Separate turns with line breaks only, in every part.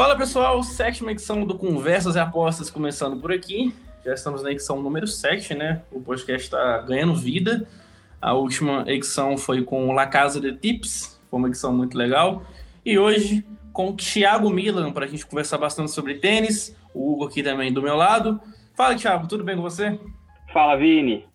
Fala pessoal, sétima edição do Conversas e Apostas começando por aqui. Já estamos na edição número 7, né? O podcast está ganhando vida. A última edição foi com La Casa de Tips, foi uma edição muito legal. E hoje com o Thiago Milan, para a gente conversar bastante sobre tênis. O Hugo aqui também do meu lado. Fala, Thiago, tudo bem com você?
Fala, Vini.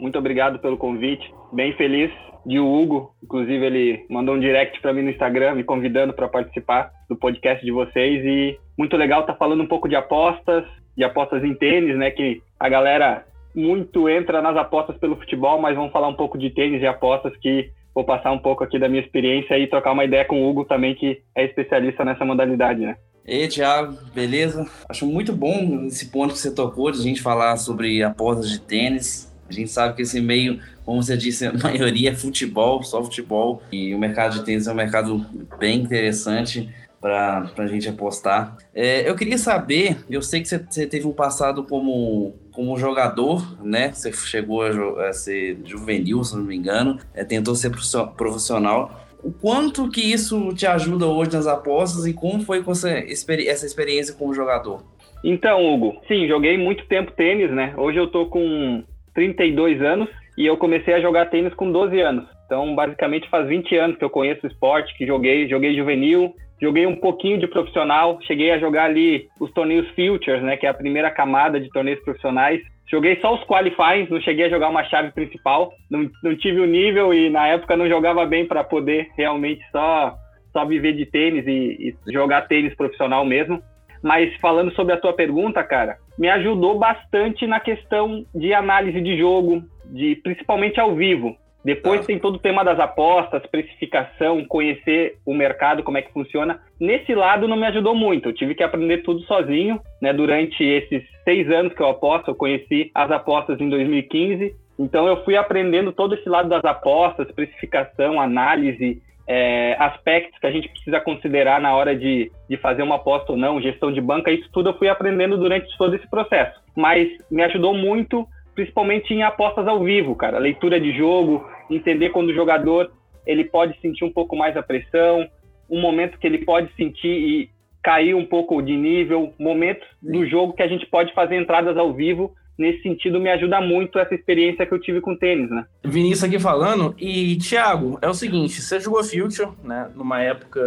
Muito obrigado pelo convite. Bem feliz de o Hugo, inclusive ele mandou um direct para mim no Instagram me convidando para participar do podcast de vocês e muito legal estar tá falando um pouco de apostas, de apostas em tênis, né, que a galera muito entra nas apostas pelo futebol, mas vamos falar um pouco de tênis e apostas que vou passar um pouco aqui da minha experiência e trocar uma ideia com o Hugo também, que é especialista nessa modalidade, né?
Ei, Thiago, beleza? Acho muito bom esse ponto que você tocou de a gente falar sobre apostas de tênis. A gente sabe que esse meio, como você disse, a maioria é futebol, só futebol. E o mercado de tênis é um mercado bem interessante para a gente apostar. É, eu queria saber, eu sei que você, teve um passado como, como jogador, né? Você chegou a, a ser juvenil, se não me engano, é, tentou ser profissional. O quanto que isso te ajuda hoje nas apostas e como foi essa, essa experiência como jogador?
Então, Hugo, sim, joguei muito tempo tênis, né? Hoje eu tô com 32 anos e eu comecei a jogar tênis com 12 anos. Então, basicamente, faz 20 anos que eu conheço o esporte, que joguei, joguei juvenil, joguei um pouquinho de profissional, cheguei a jogar ali os torneios Futures, né, que é a primeira camada de torneios profissionais. Joguei só os qualifies, não cheguei a jogar uma chave principal, não, não tive o nível e na época não jogava bem para poder realmente só, só viver de tênis e, e jogar tênis profissional mesmo. Mas falando sobre a tua pergunta, cara, me ajudou bastante na questão de análise de jogo, de principalmente ao vivo. Depois tá. tem todo o tema das apostas, precificação, conhecer o mercado, como é que funciona. Nesse lado não me ajudou muito. Eu tive que aprender tudo sozinho, né? Durante esses seis anos que eu aposto, eu conheci as apostas em 2015. Então eu fui aprendendo todo esse lado das apostas, precificação, análise, é, aspectos que a gente precisa considerar na hora de, de fazer uma aposta ou não, gestão de banca, isso tudo eu fui aprendendo durante todo esse processo. Mas me ajudou muito, principalmente em apostas ao vivo, cara. Leitura de jogo, entender quando o jogador ele pode sentir um pouco mais a pressão, um momento que ele pode sentir e cair um pouco de nível, momentos do jogo que a gente pode fazer entradas ao vivo nesse sentido me ajuda muito essa experiência que eu tive com tênis, né?
Vinícius aqui falando, e Thiago, é o seguinte, você jogou Future, né, numa época,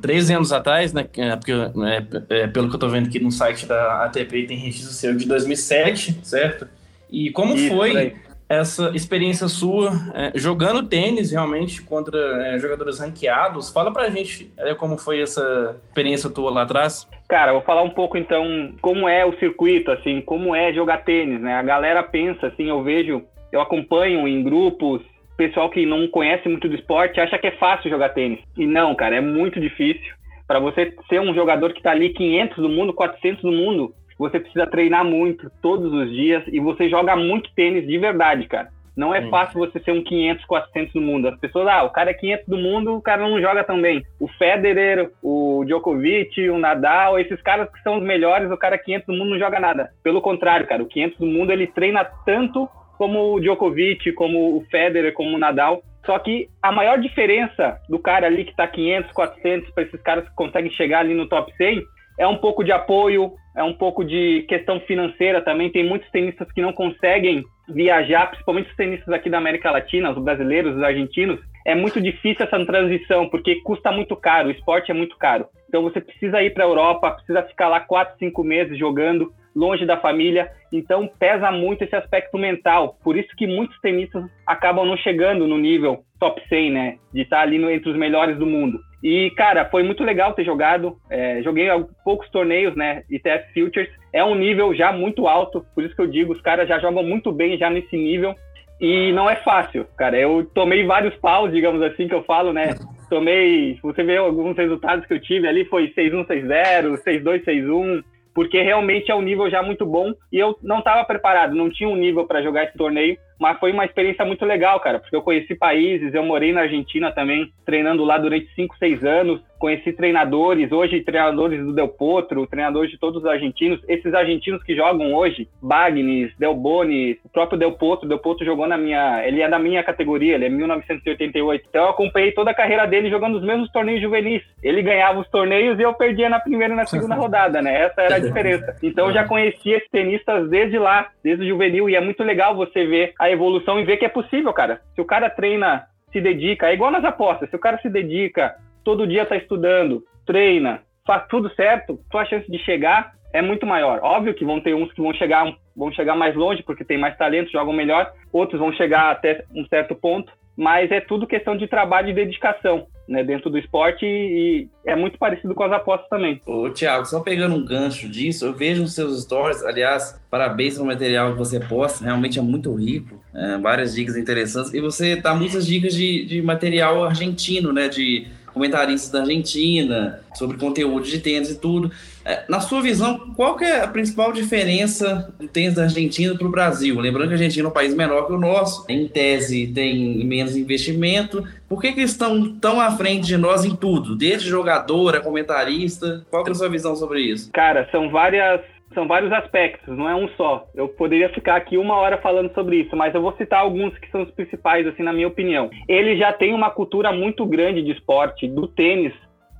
13 anos atrás, né, é, porque é, é, pelo que eu tô vendo aqui no site da ATP tem registro seu de 2007, certo? E como Isso, foi essa experiência sua é, jogando tênis realmente contra é, jogadores ranqueados. Fala pra gente é, como foi essa experiência tua lá atrás.
Cara, vou falar um pouco então como é o circuito, assim, como é jogar tênis, né? A galera pensa, assim, eu vejo, eu acompanho em grupos, pessoal que não conhece muito do esporte acha que é fácil jogar tênis. E não, cara, é muito difícil. Para você ser um jogador que tá ali 500 do mundo, 400 do mundo, você precisa treinar muito todos os dias e você joga muito tênis de verdade, cara. Não é Sim. fácil você ser um 500, 400 do mundo. As pessoas, ah, o cara é 500 do mundo, o cara não joga tão bem. O Federer, o Djokovic, o Nadal, esses caras que são os melhores, o cara 500 do mundo não joga nada. Pelo contrário, cara, o 500 do mundo ele treina tanto como o Djokovic, como o Federer, como o Nadal. Só que a maior diferença do cara ali que tá 500, 400 para esses caras que conseguem chegar ali no top 100 é um pouco de apoio, é um pouco de questão financeira também. Tem muitos tenistas que não conseguem viajar, principalmente os tenistas aqui da América Latina, os brasileiros, os argentinos. É muito difícil essa transição, porque custa muito caro, o esporte é muito caro. Então você precisa ir para a Europa, precisa ficar lá quatro, cinco meses jogando, longe da família. Então pesa muito esse aspecto mental. Por isso que muitos tenistas acabam não chegando no nível top 100, né? De estar ali no, entre os melhores do mundo. E, cara, foi muito legal ter jogado. É, joguei poucos torneios, né? ITF Futures. É um nível já muito alto, por isso que eu digo, os caras já jogam muito bem já nesse nível. E não é fácil, cara. Eu tomei vários paus, digamos assim, que eu falo, né? Tomei, você vê alguns resultados que eu tive ali, foi 6-1, 6-0, 6-2, 6-1, porque realmente é um nível já muito bom e eu não estava preparado, não tinha um nível para jogar esse torneio, mas foi uma experiência muito legal, cara, porque eu conheci países, eu morei na Argentina também, treinando lá durante 5, 6 anos, conheci treinadores, hoje treinadores do Del Potro, treinadores de todos os argentinos, esses argentinos que jogam hoje, Bagnis, Del Boni, o próprio Del Potro, Del Potro jogou na minha, ele é da minha categoria, ele é 1988, então eu acompanhei toda a carreira dele jogando os mesmos torneios juvenis, ele ganhava os torneios e eu perdia na primeira e na segunda rodada, né, essa era a diferença, então eu já conhecia esses tenistas desde lá, desde o juvenil, e é muito legal você ver a evolução e ver que é possível, cara, se o cara treina se dedica, é igual nas apostas, se o cara se dedica, todo dia está estudando, treina, faz tudo certo, sua chance de chegar é muito maior. Óbvio que vão ter uns que vão chegar, vão chegar mais longe porque tem mais talento, jogam melhor, outros vão chegar até um certo ponto, mas é tudo questão de trabalho e dedicação. Né, dentro do esporte e, é muito parecido com as apostas também.
Ô, Thiago, só pegando um gancho disso, eu vejo os seus stories, aliás, parabéns pelo material que você posta, realmente é muito rico, é, várias dicas interessantes, e você dá muitas dicas de, de material argentino, né, de comentaristas da Argentina, sobre conteúdo de tênis e tudo. É, na sua visão, qual que é a principal diferença do tênis da Argentina para o Brasil? Lembrando que a Argentina é um país menor que o nosso, em tese tem menos investimento. Por que, que eles estão tão à frente de nós em tudo? Desde jogador a comentarista. Qual que é a sua visão sobre isso?
Cara, são várias são vários aspectos, não é um só. Eu poderia ficar aqui uma hora falando sobre isso, mas eu vou citar alguns que são os principais, assim, na minha opinião. Ele já tem uma cultura muito grande de esporte, do tênis,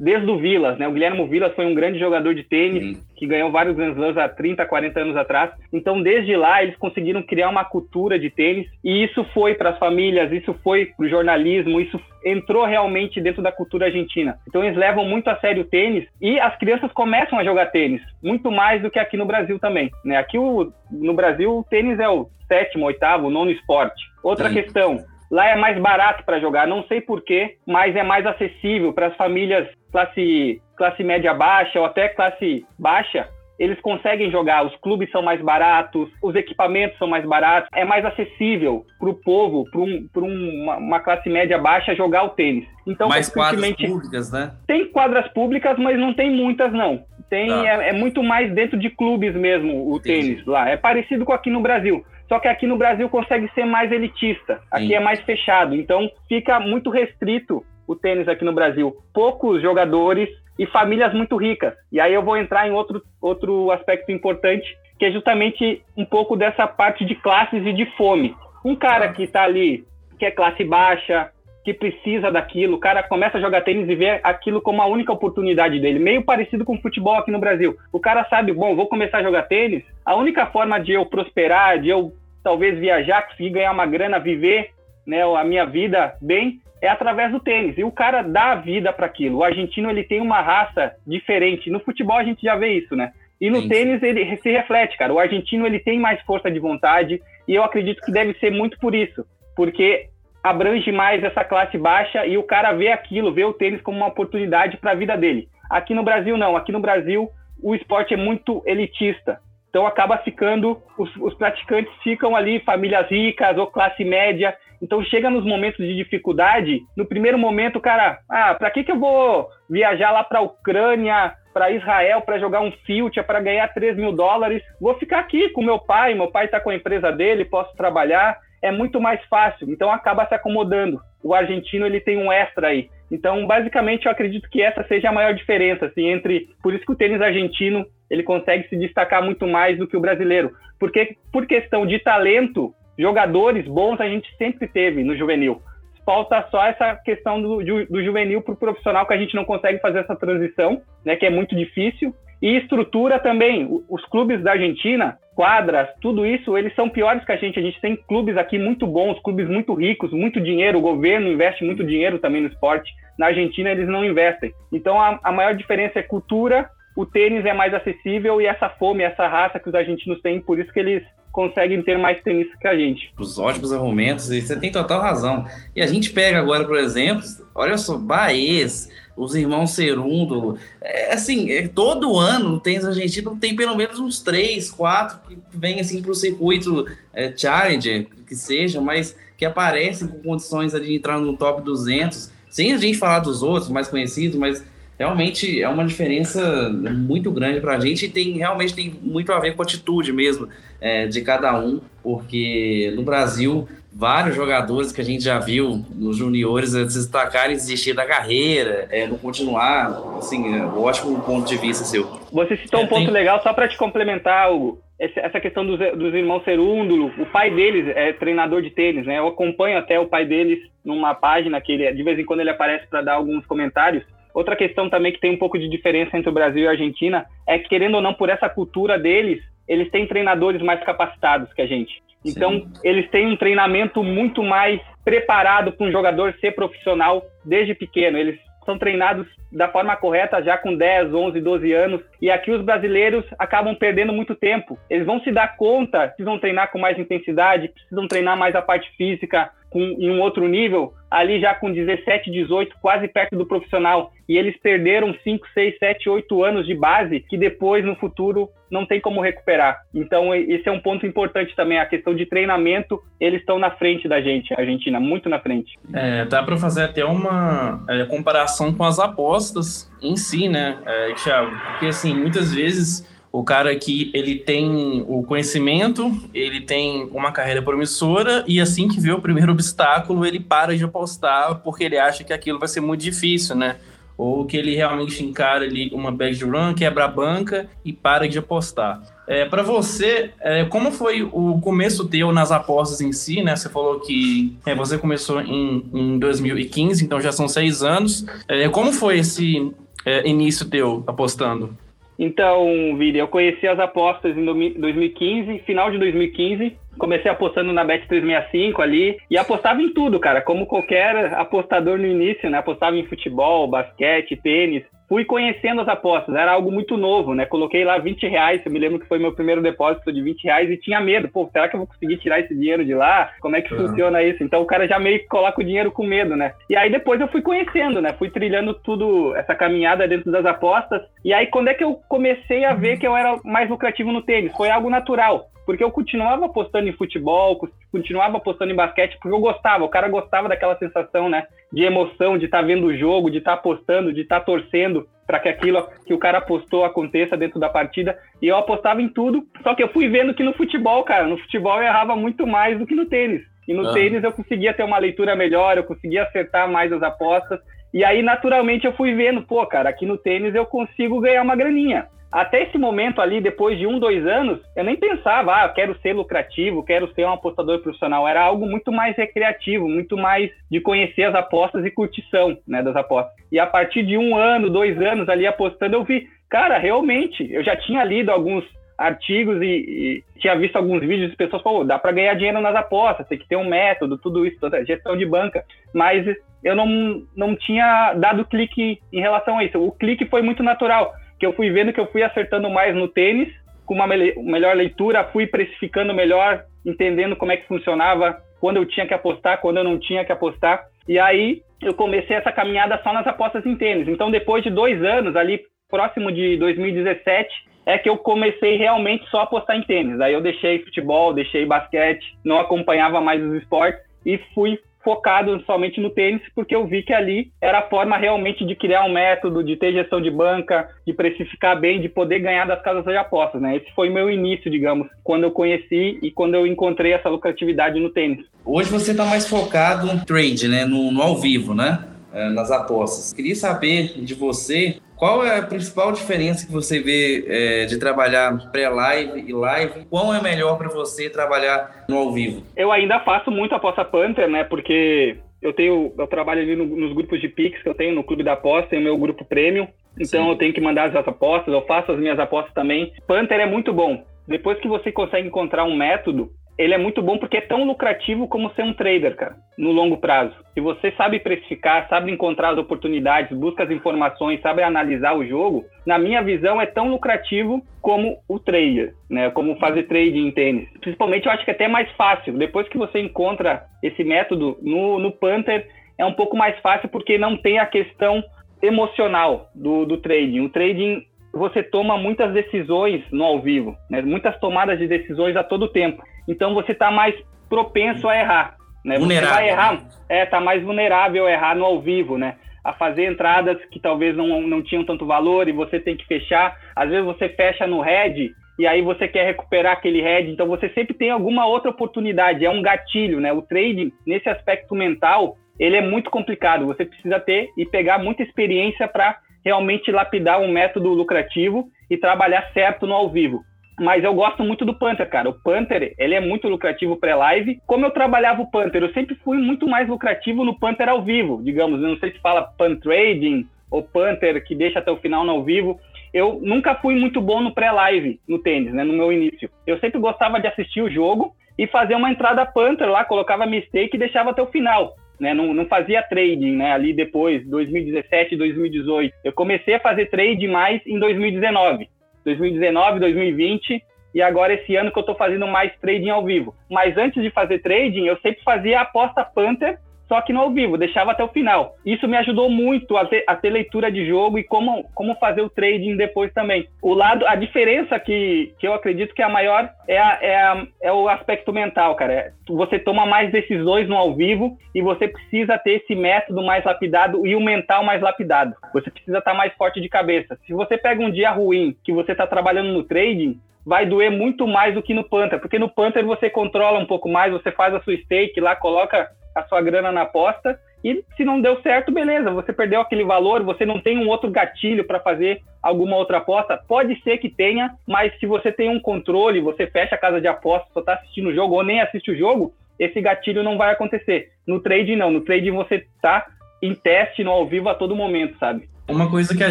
desde o Vilas, né? O Guilherme Vilas foi um grande jogador de tênis que ganhou vários Grand Slams há 30, 40 anos atrás. Então, desde lá, eles conseguiram criar uma cultura de tênis e isso foi para as famílias, isso foi para o jornalismo, isso entrou realmente dentro da cultura argentina. Então, eles levam muito a sério o tênis e as crianças começam a jogar tênis, muito mais do que aqui no Brasil também, né? Aqui o, no Brasil, o tênis é o sétimo, oitavo, nono esporte. Outra questão, Lá é mais barato para jogar, não sei porquê, mas é mais acessível para as famílias classe, classe média baixa ou até classe baixa. Eles conseguem jogar, os clubes são mais baratos, os equipamentos são mais baratos, é mais acessível para o povo, para um, uma, uma classe média baixa jogar o tênis.
Então, mais quadras públicas, né?
Tem quadras públicas, mas não tem muitas, não. Tem, tá. é, é, muito mais dentro de clubes mesmo o Entendi. tênis lá. É parecido com aqui no Brasil. Só que aqui no Brasil consegue ser mais elitista. Aqui Sim. é mais fechado. Então fica muito restrito o tênis aqui no Brasil. Poucos jogadores e famílias muito ricas. E aí eu vou entrar em outro, outro aspecto importante, que é justamente um pouco dessa parte de classes e de fome. Um cara que está ali, que é classe baixa, que precisa daquilo, o cara começa a jogar tênis e vê aquilo como a única oportunidade dele, meio parecido com o futebol aqui no Brasil. O cara sabe, bom, vou começar a jogar tênis, a única forma de eu prosperar, de eu talvez viajar, conseguir ganhar uma grana, viver né, a minha vida bem, é através do tênis. E o cara dá a vida para aquilo. O argentino ele tem uma raça diferente. No futebol a gente já vê isso, né? E no Sim. tênis ele se reflete, cara. O argentino ele tem mais força de vontade e eu acredito que deve ser muito por isso, porque abrange mais essa classe baixa e o cara vê aquilo, vê o tênis como uma oportunidade para a vida dele. Aqui no Brasil não. Aqui no Brasil o esporte é muito elitista. Então acaba ficando, os, os, praticantes ficam ali, famílias ricas ou classe média. Então chega nos momentos de dificuldade, no primeiro momento, cara, ah, para que, que eu vou viajar lá para a Ucrânia, para Israel, para jogar um Future, para ganhar 3 mil dólares? Vou ficar aqui com meu pai, meu pai está com a empresa dele, posso trabalhar, é muito mais fácil. Então acaba se acomodando. O argentino ele tem um extra aí. Então, basicamente, eu acredito que essa seja a maior diferença, assim, entre. Por isso que o tênis argentino ele consegue se destacar muito mais do que o brasileiro. Porque, por questão de talento, jogadores bons a gente sempre teve no juvenil. Falta só essa questão do, do juvenil para o profissional, que a gente não consegue fazer essa transição, né, que é muito difícil. E estrutura também. Os clubes da Argentina, quadras, tudo isso, eles são piores que a gente. A gente tem clubes aqui muito bons, clubes muito ricos, muito dinheiro. O governo investe muito dinheiro também no esporte. Na Argentina, eles não investem. Então, a, a maior diferença é cultura o tênis é mais acessível e essa fome, essa raça que os argentinos têm, por isso que eles conseguem ter mais tênis que a gente.
Os ótimos argumentos, e você tem total razão. E a gente pega agora, por exemplo, olha só, Baez, os irmãos Cerundo, é, assim, é, todo ano o tênis argentino tem pelo menos uns três, quatro que vêm assim para o circuito é, Challenger, que seja, mas que aparecem com condições de entrar no top 200, sem a gente falar dos outros mais conhecidos, mas realmente é uma diferença muito grande para a gente e tem, realmente tem muito a ver com a atitude mesmo é, de cada um, porque no Brasil vários jogadores que a gente já viu nos juniores se destacarem, desistir da carreira, é, não continuar, assim, é, ótimo ponto de vista seu.
Você citou um é, ponto tem... legal, só para te complementar, Hugo, essa questão dos, dos irmãos Serúndulo, o pai deles é treinador de tênis, né? Eu acompanho até o pai deles numa página que ele, de vez em quando ele aparece para dar alguns comentários. Outra questão também que tem um pouco de diferença entre o Brasil e a Argentina é que, querendo ou não, por essa cultura deles, eles têm treinadores mais capacitados que a gente. Então, Sim. eles têm um treinamento muito mais preparado para um jogador ser profissional desde pequeno. Eles são treinados da forma correta já com 10, 11, 12 anos. E aqui os brasileiros acabam perdendo muito tempo. Eles vão se dar conta, precisam treinar com mais intensidade, precisam treinar mais a parte física com, em um outro nível, ali já com 17, 18, quase perto do profissional. E eles perderam 5, 6, 7, 8 anos de base que depois, no futuro, não tem como recuperar. Então, esse é um ponto importante também. A questão de treinamento, eles estão na frente da gente, a Argentina, muito na frente.
É, dá para fazer até uma é, comparação com as apostas em si, né, é, Thiago? Porque, assim, muitas vezes o cara que ele tem o conhecimento, ele tem uma carreira promissora e assim que vê o primeiro obstáculo, ele para de apostar porque ele acha que aquilo vai ser muito difícil, né? Ou que ele realmente encara ali uma bad run, quebra a banca e para de apostar. É, para você, é, como foi o começo teu nas apostas em si, né? Você falou que é, você começou em, em 2015, então já são seis anos. É, como foi esse é, início teu apostando?
Então, Vini, eu conheci as apostas em 2015, final de 2015. Comecei apostando na Bet365 ali e apostava em tudo, cara, como qualquer apostador no início, né? Apostava em futebol, basquete, tênis fui conhecendo as apostas, era algo muito novo, né? Coloquei lá 20 reais, eu me lembro que foi meu primeiro depósito de 20 reais e tinha medo, pô, será que eu vou conseguir tirar esse dinheiro de lá? Como é que uhum. funciona isso? Então o cara já meio que coloca o dinheiro com medo, né? E aí depois eu fui conhecendo, né? Fui trilhando tudo, essa caminhada dentro das apostas. E aí quando é que eu comecei a ver que eu era mais lucrativo no tênis? Foi algo natural porque eu continuava apostando em futebol, continuava apostando em basquete, porque eu gostava, o cara gostava daquela sensação, né, de emoção, de estar tá vendo o jogo, de estar tá apostando, de estar tá torcendo para que aquilo que o cara apostou aconteça dentro da partida, e eu apostava em tudo, só que eu fui vendo que no futebol, cara, no futebol eu errava muito mais do que no tênis. E no ah. tênis eu conseguia ter uma leitura melhor, eu conseguia acertar mais as apostas, e aí naturalmente eu fui vendo, pô, cara, aqui no tênis eu consigo ganhar uma graninha até esse momento ali, depois de um, dois anos, eu nem pensava, ah, quero ser lucrativo, quero ser um apostador profissional. Era algo muito mais recreativo, muito mais de conhecer as apostas e curtição né, das apostas. E a partir de um ano, dois anos ali apostando, eu vi, cara, realmente, eu já tinha lido alguns artigos e, e tinha visto alguns vídeos de pessoas falando, dá para ganhar dinheiro nas apostas, tem que ter um método, tudo isso, toda gestão de banca. Mas eu não, não tinha dado clique em relação a isso. O clique foi muito natural que eu fui vendo que eu fui acertando mais no tênis, com uma me melhor leitura, fui precificando melhor, entendendo como é que funcionava, quando eu tinha que apostar, quando eu não tinha que apostar. E aí eu comecei essa caminhada só nas apostas em tênis. Então, depois de dois anos, ali próximo de 2017, é que eu comecei realmente só a apostar em tênis. Aí eu deixei futebol, deixei basquete, não acompanhava mais os esportes e fui focado somente no tênis, porque eu vi que ali era a forma realmente de criar um método, de ter gestão de banca, de precificar bem, de poder ganhar das casas de apostas, né? Esse foi o meu início, digamos, quando eu conheci e quando eu encontrei essa lucratividade no tênis.
Hoje você está mais focado no trade, né? No, no ao vivo, né? É, nas apostas. Queria saber de você qual é a principal diferença que você vê é, de trabalhar pré-live e live? Qual é melhor para você trabalhar no ao vivo?
Eu ainda faço muito aposta Panther, né? Porque eu tenho, eu trabalho ali no, nos grupos de Pix que eu tenho no Clube da Aposta, tenho meu grupo Premium. Então Sim. eu tenho que mandar as apostas, eu faço as minhas apostas também. Panther é muito bom. Depois que você consegue encontrar um método ele é muito bom porque é tão lucrativo como ser um trader, cara, no longo prazo. Se você sabe precificar, sabe encontrar as oportunidades, busca as informações, sabe analisar o jogo, na minha visão é tão lucrativo como o trader, né? Como fazer trade em tênis. Principalmente eu acho que é até mais fácil. Depois que você encontra esse método no, no Panther, é um pouco mais fácil porque não tem a questão emocional do, do trading. O trading você toma muitas decisões no ao vivo, né? muitas tomadas de decisões a todo tempo. Então você está mais propenso a errar. Né? Vulnerável. Você vai errar, é, tá mais vulnerável a errar no ao vivo, né? a fazer entradas que talvez não, não tinham tanto valor e você tem que fechar. Às vezes você fecha no head e aí você quer recuperar aquele head, então você sempre tem alguma outra oportunidade, é um gatilho, né? O trading, nesse aspecto mental, ele é muito complicado. Você precisa ter e pegar muita experiência para realmente lapidar um método lucrativo e trabalhar certo no ao vivo. Mas eu gosto muito do Panther, cara. O Panther, ele é muito lucrativo pré-live. Como eu trabalhava o Panther, eu sempre fui muito mais lucrativo no Panther ao vivo, digamos. Eu não sei se fala Pan Trading ou Panther, que deixa até o final no ao vivo. Eu nunca fui muito bom no pré-live, no tênis, né, no meu início. Eu sempre gostava de assistir o jogo e fazer uma entrada Panther lá, colocava mistake e deixava até o final né? Não, não fazia trading, né? Ali depois, 2017, 2018. Eu comecei a fazer trade mais em 2019. 2019, 2020 e agora esse ano que eu estou fazendo mais trading ao vivo. Mas antes de fazer trading, eu sempre fazia aposta Panther só que no ao vivo, deixava até o final. Isso me ajudou muito a ter, a ter leitura de jogo e como, como fazer o trading depois também. O lado, a diferença que, que eu acredito que é a maior é, a, é, a, é o aspecto mental, cara. Você toma mais decisões no ao vivo e você precisa ter esse método mais lapidado e o mental mais lapidado. Você precisa estar mais forte de cabeça. Se você pega um dia ruim que você está trabalhando no trading, vai doer muito mais do que no Panther, porque no Panther você controla um pouco mais, você faz a sua stake lá, coloca a sua grana na aposta e se não deu certo, beleza, você perdeu aquele valor, você não tem um outro gatilho para fazer alguma outra aposta. Pode ser que tenha, mas se você tem um controle, você fecha a casa de aposta, só está assistindo o jogo ou nem assiste o jogo, esse gatilho não vai acontecer. No trade não, no trade você tá em teste no ao vivo a todo momento, sabe?
Uma coisa que a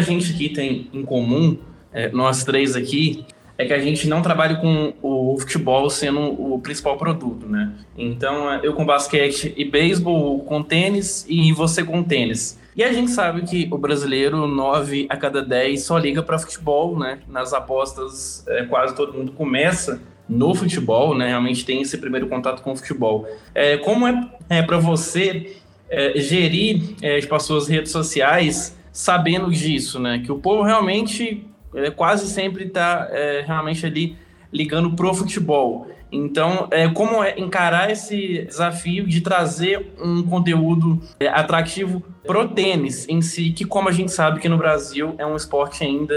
gente aqui tem em comum, é, nós três aqui, é que a gente não trabalha com o futebol sendo o principal produto, né? Então, é, eu com basquete e beisebol, com tênis e você com tênis. E a gente sabe que o brasileiro, 9 a cada 10, só liga para futebol, né? Nas apostas, é, quase todo mundo começa no futebol, né? Realmente tem esse primeiro contato com o futebol. É, como é, é para você é, gerir é, tipo, as suas redes sociais sabendo disso, né? Que o povo realmente ele quase sempre está é, realmente ali ligando pro futebol. Então, é, como é encarar esse desafio de trazer um conteúdo é, atrativo pro tênis em si, que como a gente sabe que no Brasil é um esporte ainda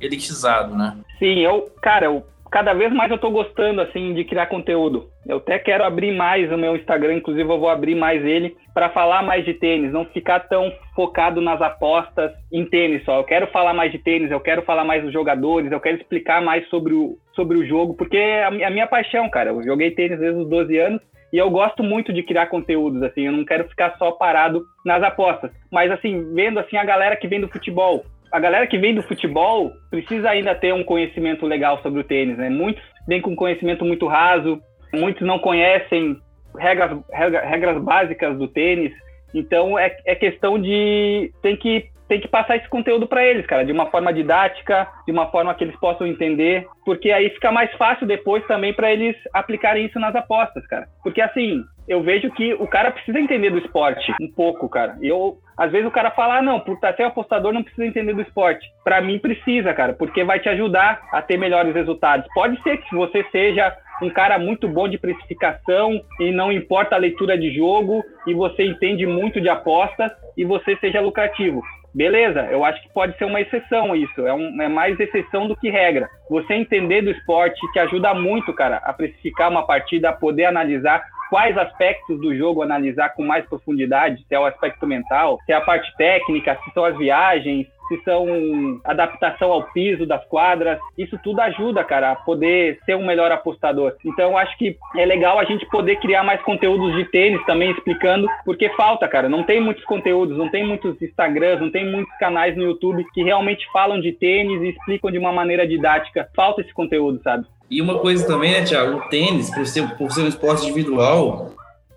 elitizado, né?
Sim, eu, cara, eu cada vez mais eu tô gostando, assim, de criar conteúdo. Eu até quero abrir mais o meu Instagram, inclusive eu vou abrir mais ele para falar mais de tênis, não ficar tão focado nas apostas em tênis só. Eu quero falar mais de tênis, eu quero falar mais dos jogadores, eu quero explicar mais sobre o, sobre o jogo, porque é a, a minha paixão, cara. Eu joguei tênis desde os 12 anos e eu gosto muito de criar conteúdos, assim, eu não quero ficar só parado nas apostas. Mas, assim, vendo, assim, a galera que vem do futebol, a galera que vem do futebol precisa ainda ter um conhecimento legal sobre o tênis, né? Muitos vêm com conhecimento muito raso, muitos não conhecem regras, regras, regras básicas do tênis. Então é, é questão de tem que tem que passar esse conteúdo para eles, cara, de uma forma didática, de uma forma que eles possam entender, porque aí fica mais fácil depois também para eles aplicarem isso nas apostas, cara. Porque assim, eu vejo que o cara precisa entender do esporte um pouco, cara. Eu, às vezes o cara fala, ah, não, por estar ser apostador não precisa entender do esporte. Para mim precisa, cara, porque vai te ajudar a ter melhores resultados. Pode ser que você seja um cara muito bom de precificação e não importa a leitura de jogo e você entende muito de apostas e você seja lucrativo. Beleza, eu acho que pode ser uma exceção isso, é, um, é mais exceção do que regra. Você entender do esporte te ajuda muito, cara, a precificar uma partida, a poder analisar quais aspectos do jogo analisar com mais profundidade, se é o aspecto mental, se é a parte técnica, se são as viagens, se são adaptação ao piso das quadras, isso tudo ajuda, cara, a poder ser um melhor apostador. Então, acho que é legal a gente poder criar mais conteúdos de tênis também explicando, porque falta, cara, não tem muitos conteúdos, não tem muitos Instagrams, não tem muitos canais no YouTube que realmente falam de tênis e explicam de uma maneira didática. Falta esse conteúdo, sabe?
E uma coisa também, né, Thiago? O tênis, por ser, por ser um esporte individual,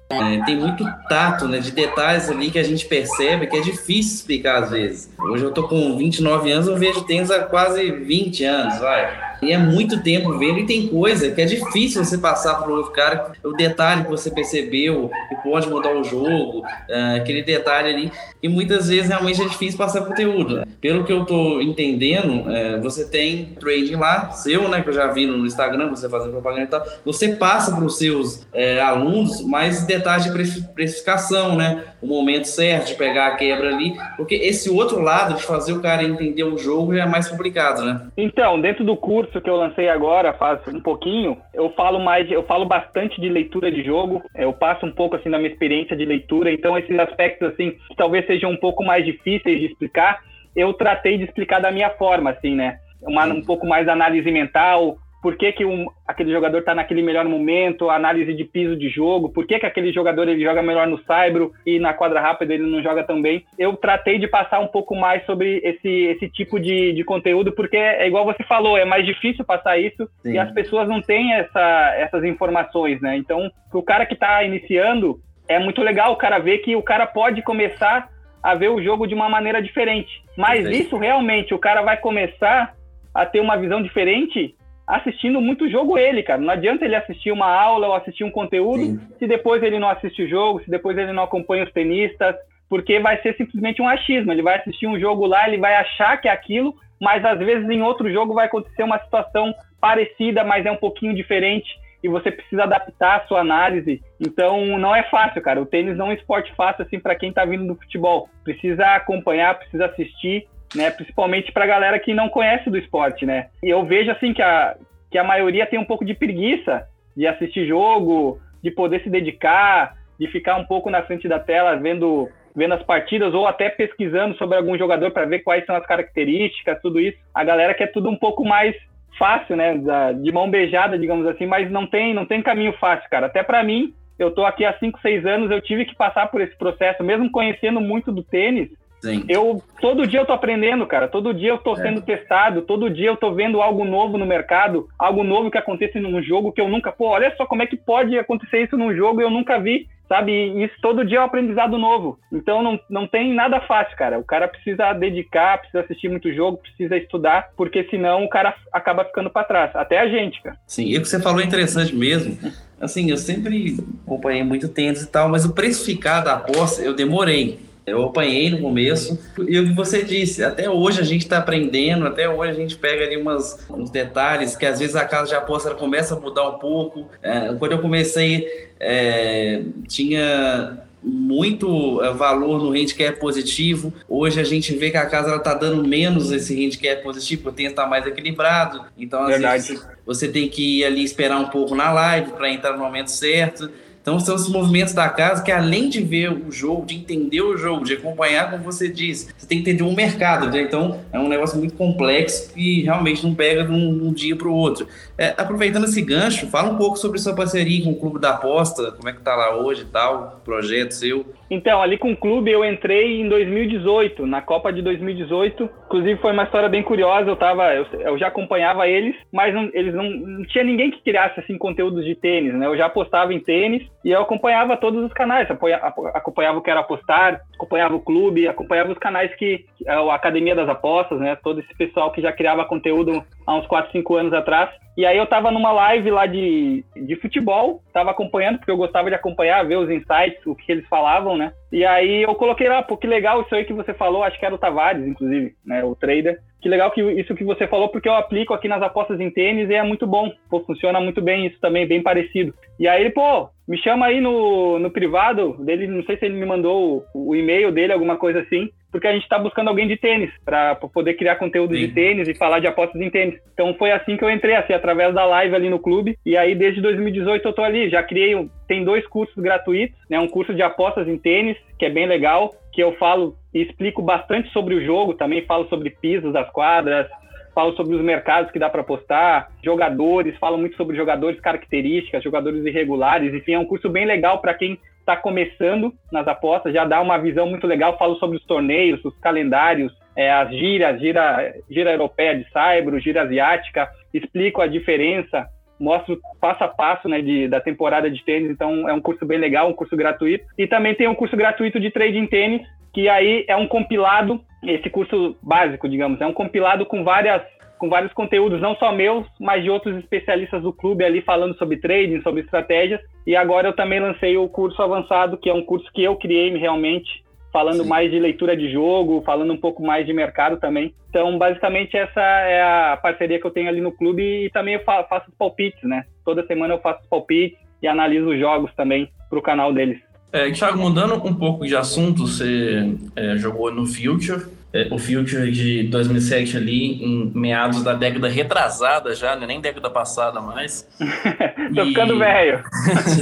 é, tem muito tato, né, de detalhes ali que a gente percebe que é difícil explicar às vezes. Hoje eu tô com 29 anos, eu vejo tênis há quase 20 anos, vai. E é muito tempo vendo e tem coisa que é difícil você passar para o outro cara, o detalhe que você percebeu que pode mudar o jogo, uh, aquele detalhe ali, e muitas vezes realmente é difícil passar conteúdo. Pelo que eu estou entendendo, uh, você tem trading lá, seu, né, que eu já vi no Instagram, você fazendo propaganda e tal, você passa para os seus uh, alunos mais detalhes de precificação, né, o momento certo de pegar a quebra ali, porque esse outro lado de fazer o cara entender o jogo é mais complicado, né?
Então, dentro do curso que eu lancei agora, faz um pouquinho, eu falo mais, eu falo bastante de leitura de jogo, eu passo um pouco assim da minha experiência de leitura, então esses aspectos assim, que talvez sejam um pouco mais difíceis de explicar, eu tratei de explicar da minha forma, assim, né? Uma, um pouco mais análise mental, por que, que um, aquele jogador está naquele melhor momento, análise de piso de jogo, por que, que aquele jogador ele joga melhor no saibro e na quadra rápida ele não joga tão bem. Eu tratei de passar um pouco mais sobre esse, esse tipo de, de conteúdo, porque é igual você falou, é mais difícil passar isso Sim. e as pessoas não têm essa, essas informações, né? Então, para o cara que está iniciando, é muito legal o cara ver que o cara pode começar a ver o jogo de uma maneira diferente. Mas isso realmente, o cara vai começar a ter uma visão diferente assistindo muito jogo ele, cara. Não adianta ele assistir uma aula ou assistir um conteúdo Sim. se depois ele não assiste o jogo, se depois ele não acompanha os tenistas, porque vai ser simplesmente um achismo. Ele vai assistir um jogo lá, ele vai achar que é aquilo, mas às vezes em outro jogo vai acontecer uma situação parecida, mas é um pouquinho diferente e você precisa adaptar a sua análise. Então não é fácil, cara. O tênis não é um esporte fácil assim para quem está vindo do futebol. Precisa acompanhar, precisa assistir né? Principalmente para a galera que não conhece do esporte, né? E eu vejo assim que a, que a maioria tem um pouco de preguiça de assistir jogo, de poder se dedicar, de ficar um pouco na frente da tela vendo vendo as partidas ou até pesquisando sobre algum jogador para ver quais são as características, tudo isso. A galera quer tudo um pouco mais fácil, né, de mão beijada, digamos assim, mas não tem não tem caminho fácil, cara. Até para mim, eu tô aqui há 5, 6 anos, eu tive que passar por esse processo, mesmo conhecendo muito do tênis, Sim. Eu todo dia eu tô aprendendo, cara. Todo dia eu tô é. sendo testado, todo dia eu tô vendo algo novo no mercado, algo novo que acontece num jogo que eu nunca, pô, olha só como é que pode acontecer isso num jogo e eu nunca vi, sabe? E isso todo dia é um aprendizado novo. Então não, não tem nada fácil, cara. O cara precisa dedicar, precisa assistir muito jogo, precisa estudar, porque senão o cara acaba ficando para trás. Até a gente, cara.
Sim, e o que você falou é interessante mesmo. Assim, eu sempre acompanhei muito tênis e tal, mas o precificar da aposta eu demorei. Eu apanhei no começo. E o que você disse, até hoje a gente está aprendendo, até hoje a gente pega ali umas, uns detalhes que às vezes a casa de aposta começa a mudar um pouco. É, quando eu comecei, é, tinha muito é, valor no handicap positivo. Hoje a gente vê que a casa está dando menos esse handicap positivo, porque tem que estar mais equilibrado. Então, às Verdade. vezes, você tem que ir ali esperar um pouco na live para entrar no momento certo. Então são os movimentos da casa que além de ver o jogo, de entender o jogo, de acompanhar, como você disse, você tem que entender um mercado. Né? Então é um negócio muito complexo que realmente não pega de um dia para o outro. É, aproveitando esse gancho, fala um pouco sobre sua parceria com o Clube da Aposta, como é que tá lá hoje e tal, projeto seu.
Então, ali com o clube eu entrei em 2018, na Copa de 2018. Inclusive foi uma história bem curiosa, eu tava, eu, eu já acompanhava eles, mas não, eles não, não tinha ninguém que criasse assim conteúdos de tênis, né? Eu já apostava em tênis e eu acompanhava todos os canais, acompanhava o que era apostar, acompanhava o clube, acompanhava os canais que a Academia das Apostas, né? Todo esse pessoal que já criava conteúdo há uns 4, 5 anos atrás. E aí eu tava numa live lá de, de futebol, tava acompanhando, porque eu gostava de acompanhar, ver os insights, o que eles falavam, né? E aí eu coloquei lá, pô, que legal isso aí que você falou, acho que era o Tavares, inclusive, né? O trader. Que legal que isso que você falou, porque eu aplico aqui nas apostas em tênis e é muito bom. Pô, funciona muito bem isso também, bem parecido. E aí ele, pô, me chama aí no, no privado dele, não sei se ele me mandou o, o e-mail dele, alguma coisa assim porque a gente está buscando alguém de tênis para poder criar conteúdo Sim. de tênis e falar de apostas em tênis. Então foi assim que eu entrei, assim, através da live ali no clube. E aí desde 2018 eu tô ali, já criei, tem dois cursos gratuitos, né? Um curso de apostas em tênis, que é bem legal, que eu falo e explico bastante sobre o jogo, também falo sobre pisos das quadras, falo sobre os mercados que dá para apostar, jogadores, falo muito sobre jogadores, características, jogadores irregulares, enfim, é um curso bem legal para quem está começando nas apostas, já dá uma visão muito legal. Falo sobre os torneios, os calendários, é, as giras, gira, gira europeia de Saibro, gira asiática, explico a diferença, mostro passo a passo né, de, da temporada de tênis. Então, é um curso bem legal, um curso gratuito. E também tem um curso gratuito de trading tênis, que aí é um compilado, esse curso básico, digamos, é um compilado com várias com vários conteúdos, não só meus, mas de outros especialistas do clube ali falando sobre trading, sobre estratégias. E agora eu também lancei o curso avançado, que é um curso que eu criei realmente, falando Sim. mais de leitura de jogo, falando um pouco mais de mercado também. Então, basicamente, essa é a parceria que eu tenho ali no clube e também eu faço os palpites, né? Toda semana eu faço os palpites e analiso os jogos também para o canal deles.
É, Thiago, mudando um pouco de assunto, você é, jogou no Future, é, o Future de 2007 ali, em meados da década retrasada já, né? nem década passada mais.
Tô e... ficando velho.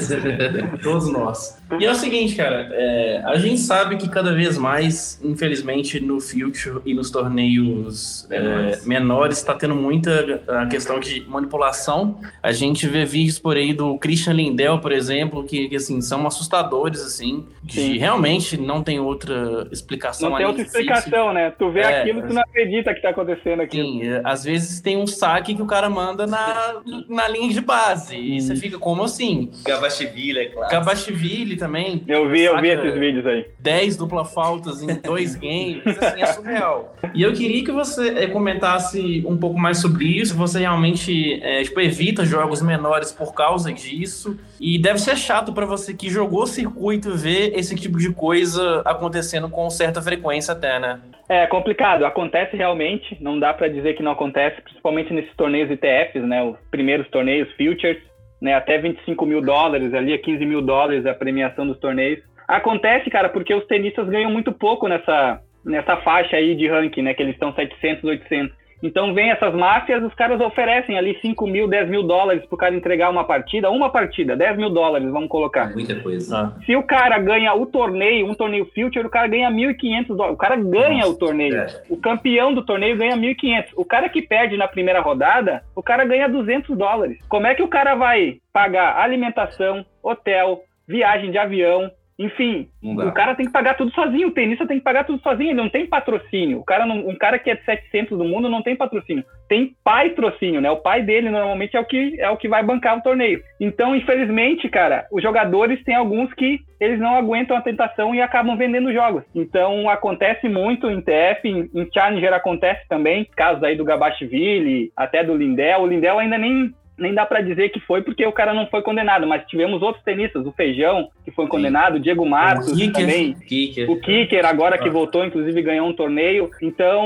Todos nós. E é o seguinte, cara, é, a gente sabe que cada vez mais, infelizmente, no Future e nos torneios é, menores, está tendo muita a questão de manipulação. A gente vê vídeos por aí do Christian Lindell, por exemplo, que, que assim, são assustadores, assim, Sim. realmente não tem outra explicação.
Não tem outra explicação, né? Tu vê é, aquilo, tu não acredita que tá acontecendo aqui.
Sim, é, às vezes tem um saque que o cara manda na, na linha de base. E você fica, como assim?
Gabachiville, é claro.
Gabachiville também.
Eu vi, eu vi esses vídeos aí.
10 dupla faltas em dois games, assim, é surreal. E eu queria que você é, comentasse um pouco mais sobre isso. Você realmente é, tipo, evita jogos menores por causa disso. E deve ser chato para você que jogou circuito ver esse tipo de coisa acontecendo com certa frequência até, né?
É complicado, acontece realmente, não dá para dizer que não acontece, principalmente nesses torneios ITFs, né, os primeiros torneios futures, né, até 25 mil dólares, ali a 15 mil dólares a premiação dos torneios. Acontece, cara, porque os tenistas ganham muito pouco nessa, nessa faixa aí de ranking, né, que eles estão 700, 800. Então vem essas máfias, os caras oferecem ali 5 mil, 10 mil dólares pro cara entregar uma partida, uma partida, 10 mil dólares, vamos colocar.
Muita coisa. Ah.
Se o cara ganha o torneio, um torneio future, o cara ganha 1.500 dólares. O cara ganha Nossa, o torneio. É. O campeão do torneio ganha 1.500. O cara que perde na primeira rodada, o cara ganha 200 dólares. Como é que o cara vai pagar alimentação, hotel, viagem de avião, enfim, o cara tem que pagar tudo sozinho, o tenista tem que pagar tudo sozinho, ele não tem patrocínio. O cara não, um cara que é de 700 do mundo não tem patrocínio. Tem patrocínio, né? O pai dele normalmente é o que é o que vai bancar o torneio. Então, infelizmente, cara, os jogadores têm alguns que eles não aguentam a tentação e acabam vendendo jogos. Então, acontece muito em TF, em, em Challenger acontece também, casos aí do Gabashvili, até do Lindel. O Lindel ainda nem nem dá para dizer que foi porque o cara não foi condenado, mas tivemos outros tenistas, o Feijão, que foi Sim. condenado, o Diego Matos o Kicker, também, Kicker. o Kicker agora que voltou, inclusive ganhou um torneio, então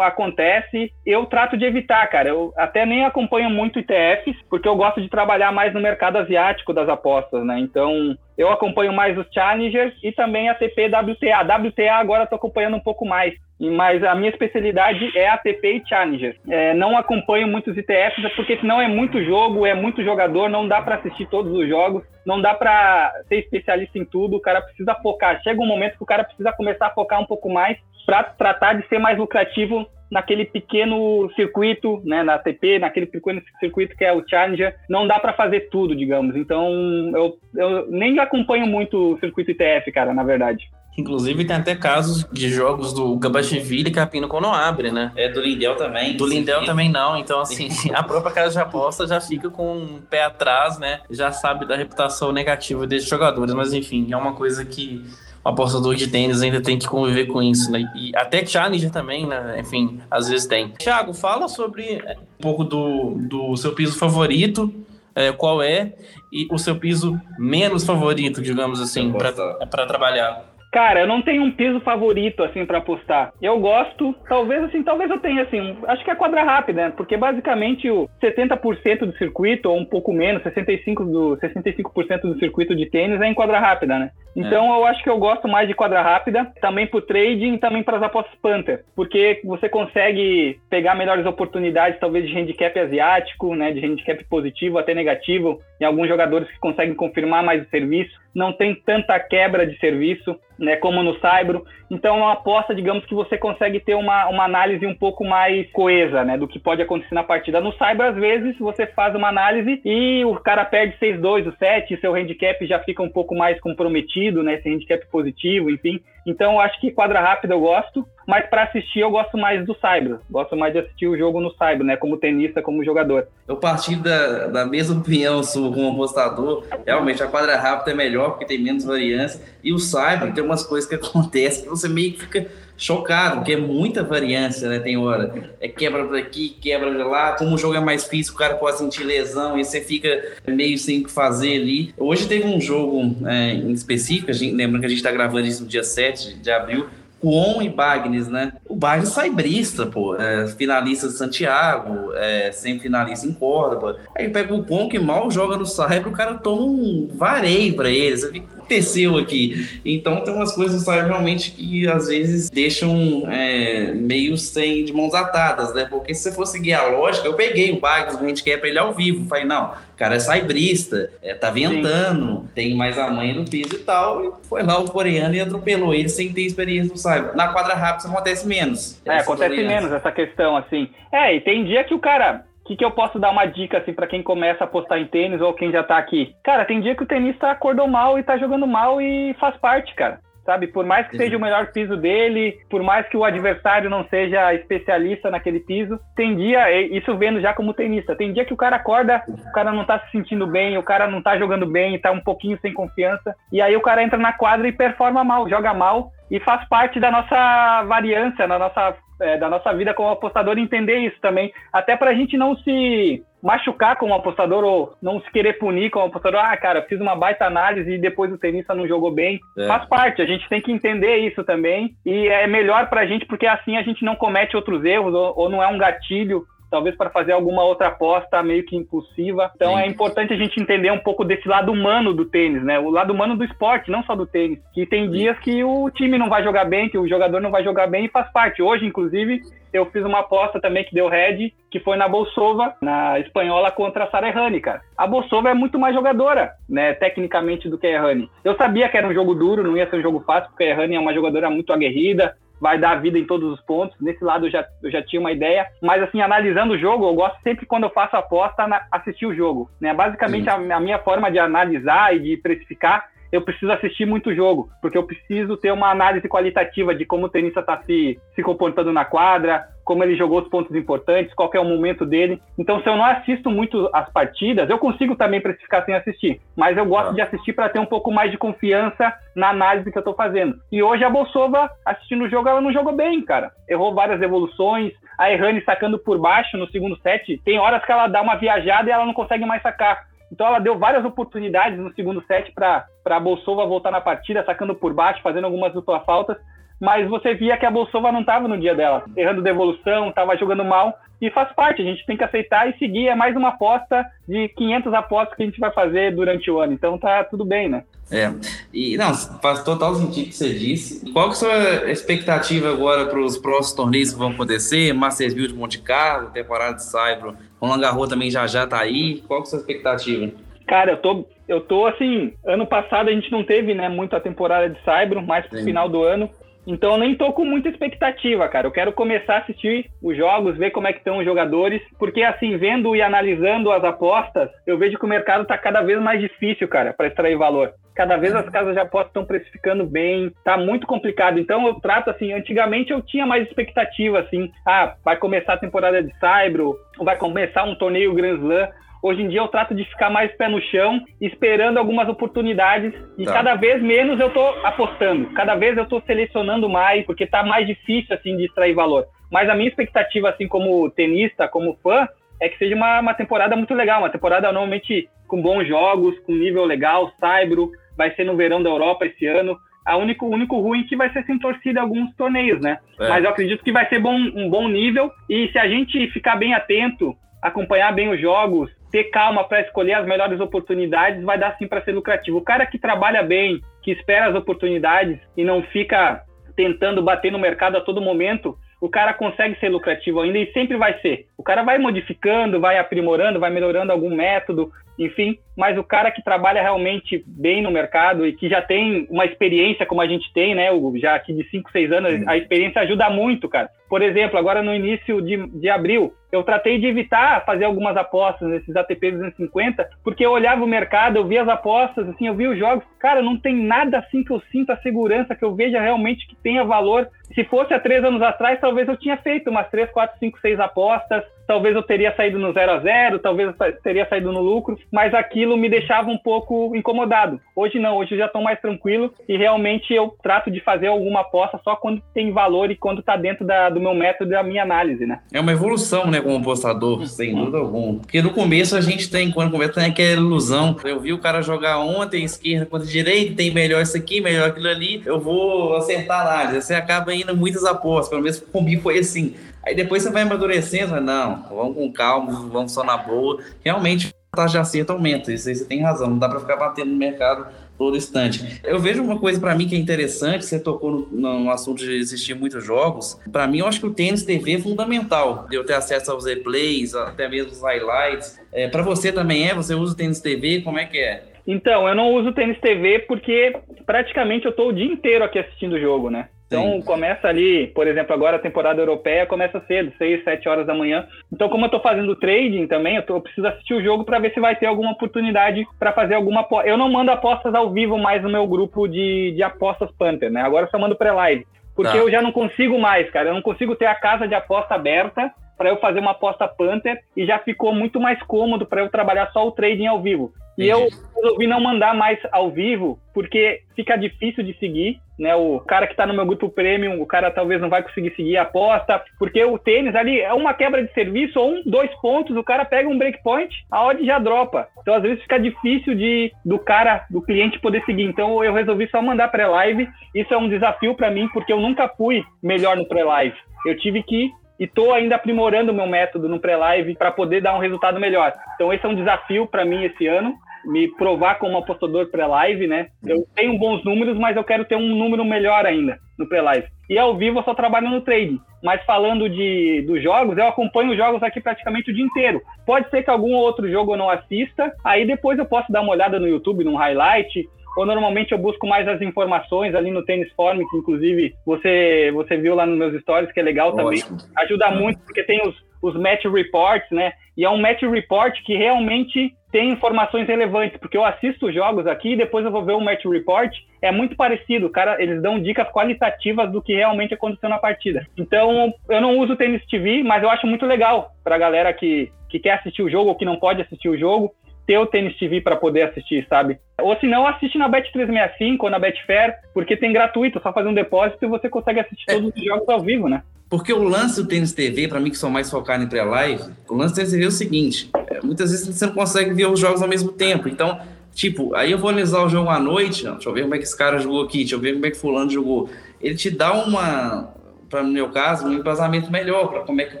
acontece, eu trato de evitar, cara, eu até nem acompanho muito ITFs, porque eu gosto de trabalhar mais no mercado asiático das apostas, né, então eu acompanho mais os Challengers e também a ATP WTA. A WTA agora estou acompanhando um pouco mais, mas a minha especialidade é ATP e Challenger. É, não acompanho muitos ITFs porque senão é muito jogo, é muito jogador, não dá para assistir todos os jogos, não dá para ser especialista em tudo. O cara precisa focar. Chega um momento que o cara precisa começar a focar um pouco mais para tratar de ser mais lucrativo naquele pequeno circuito, né, na ATP, naquele pequeno circuito que é o Challenger, não dá para fazer tudo, digamos. Então, eu, eu nem acompanho muito o circuito ITF, cara, na verdade.
Inclusive, tem até casos de jogos do Gabacheville que a Pinnacle não abre, né?
É, do Lindel também.
Do Lindel também não. Então, assim, a própria casa de aposta já fica com um pé atrás, né? Já sabe da reputação negativa desses jogadores. Mas, enfim, é uma coisa que o apostador de tênis ainda tem que conviver com isso, né? E até Challenger também, né? Enfim, às vezes tem. Thiago, fala sobre é, um pouco do, do seu piso favorito, é, qual é, e o seu piso menos favorito, digamos assim, para trabalhar.
Cara, eu não tenho um piso favorito, assim, para apostar. Eu gosto, talvez, assim, talvez eu tenha, assim, um, acho que é quadra rápida, né? Porque basicamente o 70% do circuito, ou um pouco menos, 65%, do, 65 do circuito de tênis é em quadra rápida, né? Então é. eu acho que eu gosto mais de quadra rápida, também pro trading e também para as apostas Panther, porque você consegue pegar melhores oportunidades, talvez de handicap asiático, né, de handicap positivo até negativo, em alguns jogadores que conseguem confirmar mais o serviço, não tem tanta quebra de serviço, né, como no Saibro. Então é uma aposta, digamos que você consegue ter uma, uma análise um pouco mais coesa, né, do que pode acontecer na partida. No Saibro, às vezes, você faz uma análise e o cara perde 6-2, o 7, seu handicap já fica um pouco mais comprometido, né, esse handicap positivo, enfim. Então acho que quadra rápida eu gosto, mas para assistir eu gosto mais do Saibro. Gosto mais de assistir o jogo no Saibro, né? Como tenista, como jogador.
Eu parti da, da mesma opinião sua como apostador. Realmente a quadra rápida é melhor porque tem menos variância. E o Saibro tem umas coisas que acontecem que você meio que fica chocado, porque é muita variância, né? Tem hora. É quebra daqui, quebra de lá. Como o jogo é mais físico, o cara pode sentir lesão e você fica meio sem o que fazer ali. Hoje teve um jogo é, em específico, a gente, lembra que a gente está gravando isso no dia 7 de abril. Kuon e Bagnes, né? O Bagnes sai brista, pô. É, finalista de Santiago, é, sempre finalista em Córdoba. Aí pega o Kuon que mal joga no Cyber, o cara toma um vareio pra ele. Você fica, aconteceu aqui? Então tem umas coisas no realmente que às vezes deixam é, meio sem de mãos atadas, né? Porque se você for seguir a lógica, eu peguei o Bagnes, o handicap ele ao vivo. Falei, não, cara é saibrista, é, tá ventando, Sim. tem mais a mãe no piso e tal. E foi lá o coreano e atropelou ele sem ter experiência no cyber. Na quadra rápida acontece menos.
É, acontece menos essa questão, assim. É, e tem dia que o cara. Que, que eu posso dar uma dica assim para quem começa a apostar em tênis ou quem já tá aqui? Cara, tem dia que o tenista acordou mal e tá jogando mal e faz parte, cara sabe? Por mais que seja o melhor piso dele, por mais que o adversário não seja especialista naquele piso, tem dia, isso vendo já como tenista, tem dia que o cara acorda, o cara não tá se sentindo bem, o cara não tá jogando bem, tá um pouquinho sem confiança, e aí o cara entra na quadra e performa mal, joga mal, e faz parte da nossa variância, na nossa, é, da nossa vida como apostador entender isso também, até para a gente não se machucar como apostador ou não se querer punir como apostador. Ah, cara, fiz uma baita análise e depois o tenista não jogou bem. É. Faz parte, a gente tem que entender isso também. E é melhor pra gente porque assim a gente não comete outros erros ou, ou não é um gatilho talvez para fazer alguma outra aposta meio que impulsiva. Então Sim. é importante a gente entender um pouco desse lado humano do tênis, né? O lado humano do esporte, não só do tênis. Que tem dias que o time não vai jogar bem, que o jogador não vai jogar bem e faz parte. Hoje, inclusive, eu fiz uma aposta também que deu red, que foi na Bolsova, na espanhola contra a Sara Errani, cara. A Bolsova é muito mais jogadora, né, tecnicamente do que a Errani. Eu sabia que era um jogo duro, não ia ser um jogo fácil, porque a Errani é uma jogadora muito aguerrida, vai dar vida em todos os pontos. Nesse lado eu já, eu já tinha uma ideia. Mas, assim, analisando o jogo, eu gosto sempre, quando eu faço aposta, na, assistir o jogo. Né? Basicamente, a, a, minha forma de analisar e de precificar eu preciso assistir muito jogo, porque eu preciso ter uma análise qualitativa de como o tenista está se, se comportando na quadra, como ele jogou os pontos importantes, qual é o momento dele. Então, se eu não assisto muito as partidas, eu consigo também precificar sem assistir, mas eu gosto ah. de assistir para ter um pouco mais de confiança na análise que eu estou fazendo. E hoje a Bolsova, assistindo o jogo, ela não jogou bem, cara. Errou várias evoluções, a Errani sacando por baixo no segundo set, tem horas que ela dá uma viajada e ela não consegue mais sacar. Então ela deu várias oportunidades no segundo set para a Bolsova voltar na partida, sacando por baixo, fazendo algumas duplas faltas, mas você via que a Bolsova não estava no dia dela, errando devolução, estava jogando mal, e faz parte, a gente tem que aceitar e seguir. É mais uma aposta de 500 apostas que a gente vai fazer durante o ano, então tá tudo bem, né?
É, e não, faz total sentido o que você disse. Qual que é a sua expectativa agora para os próximos torneios que vão acontecer? Mastersville de Monte Carlo, temporada de Saibro, Roland Garros também já já tá aí. Qual que é a sua expectativa?
Cara, eu tô, eu tô assim, ano passado a gente não teve, né, muito a temporada de Saibro, mais pro Sim. final do ano. Então eu nem tô com muita expectativa, cara. Eu quero começar a assistir os jogos, ver como é que estão os jogadores, porque assim, vendo e analisando as apostas, eu vejo que o mercado tá cada vez mais difícil, cara, para extrair valor. Cada vez as casas de apostas estão precificando bem, tá muito complicado. Então eu trato assim, antigamente eu tinha mais expectativa assim, ah, vai começar a temporada de Saibro, vai começar um torneio Grand Slam. Hoje em dia eu trato de ficar mais pé no chão, esperando algumas oportunidades e tá. cada vez menos eu tô apostando. Cada vez eu tô selecionando mais, porque tá mais difícil assim de extrair valor. Mas a minha expectativa assim como tenista, como fã, é que seja uma, uma temporada muito legal, uma temporada normalmente com bons jogos, com nível legal, Saibro, vai ser no verão da Europa esse ano. A único, o único ruim é que vai ser sem torcida alguns torneios, né? É. Mas eu acredito que vai ser bom, um bom nível. E se a gente ficar bem atento, acompanhar bem os jogos, ter calma para escolher as melhores oportunidades, vai dar sim para ser lucrativo. O cara que trabalha bem, que espera as oportunidades e não fica tentando bater no mercado a todo momento, o cara consegue ser lucrativo ainda e sempre vai ser. O cara vai modificando, vai aprimorando, vai melhorando algum método, enfim, mas o cara que trabalha realmente bem no mercado e que já tem uma experiência como a gente tem, né, Hugo, já aqui de 5, 6 anos, a experiência ajuda muito, cara. Por exemplo, agora no início de, de abril, eu tratei de evitar fazer algumas apostas nesses ATP 250, porque eu olhava o mercado, eu via as apostas, assim, eu via os jogos, cara, não tem nada assim que eu sinta a segurança, que eu veja realmente que tenha valor. Se fosse há três anos atrás, talvez eu tinha feito umas três, quatro, cinco, seis apostas, talvez eu teria saído no zero a zero, talvez eu teria saído no lucro, mas aquilo me deixava um pouco incomodado. Hoje não, hoje eu já estou mais tranquilo e realmente eu trato de fazer alguma aposta só quando tem valor e quando está dentro da, do meu método e da minha análise, né?
É uma evolução, né? como apostador, sem dúvida alguma. Porque no começo a gente tem, quando começa, tem aquela ilusão. Eu vi o cara jogar ontem, esquerda contra direita, tem melhor isso aqui, melhor aquilo ali, eu vou acertar a análise. Você acaba indo muitas apostas, pelo menos comigo foi assim. Aí depois você vai amadurecendo, mas não, vamos com calma, vamos só na boa. Realmente a taxa de acerto aumenta, isso aí você tem razão, não dá para ficar batendo no mercado todo instante. Eu vejo uma coisa para mim que é interessante, você tocou no, no assunto de assistir muitos jogos. Para mim, eu acho que o tênis TV é fundamental. Eu ter acesso aos replays, até mesmo os highlights. É, para você também é? Você usa o tênis TV? Como é que é?
Então, eu não uso tênis TV porque praticamente eu tô o dia inteiro aqui assistindo o jogo, né? Então Sim. começa ali, por exemplo, agora a temporada europeia começa cedo, 6, 7 horas da manhã. Então, como eu estou fazendo trading também, eu, tô, eu, preciso assistir o jogo para ver se vai ter alguma oportunidade para fazer alguma aposta. Eu não mando apostas ao vivo mais no meu grupo de, de apostas Panther, né? Agora eu só mando pré-live. Porque tá. eu já não consigo mais, cara. Eu não consigo ter a casa de aposta aberta para eu fazer uma aposta Panther e já ficou muito mais cômodo para eu trabalhar só o trading ao vivo. E eu resolvi não mandar mais ao vivo, porque fica difícil de seguir, né? O cara que está no meu grupo premium, o cara talvez não vai conseguir seguir a aposta, porque o tênis ali é uma quebra de serviço ou um, dois pontos, o cara pega um breakpoint, a odd já dropa. Então, às vezes, fica difícil de do cara, do cliente poder seguir. Então, eu resolvi só mandar pré-live. Isso é um desafio para mim, porque eu nunca fui melhor no pré-live. Eu tive que e estou ainda aprimorando o meu método no pré-live para poder dar um resultado melhor. Então esse é um desafio para mim esse ano me provar como apostador pré-live, né? Eu tenho bons números, mas eu quero ter um número melhor ainda no pré-live. E ao vivo eu só trabalho no trading. Mas falando de dos jogos, eu acompanho os jogos aqui praticamente o dia inteiro. Pode ser que algum outro jogo eu não assista, aí depois eu posso dar uma olhada no YouTube, num highlight, ou normalmente eu busco mais as informações ali no Tênis Form, que inclusive você, você viu lá nos meus stories, que é legal Ótimo. também. Ajuda muito, porque tem os, os match reports, né? E é um match report que realmente tem informações relevantes, porque eu assisto os jogos aqui e depois eu vou ver o match report, é muito parecido, cara, eles dão dicas qualitativas do que realmente aconteceu na partida. Então, eu não uso o Tênis TV, mas eu acho muito legal pra galera que, que quer assistir o jogo ou que não pode assistir o jogo, ter o Tênis TV para poder assistir, sabe? Ou se não, assiste na Bet365 ou na Betfair, porque tem gratuito, só fazer um depósito e você consegue assistir é. todos os jogos ao vivo, né?
Porque o lance do Tênis TV, para mim que sou mais focado em pré-live, o lance do Tênis TV é o seguinte: é, muitas vezes você não consegue ver os jogos ao mesmo tempo. Então, tipo, aí eu vou analisar o jogo à noite, deixa eu ver como é que esse cara jogou aqui, deixa eu ver como é que fulano jogou. Ele te dá uma, para no meu caso, um embasamento melhor para como é que o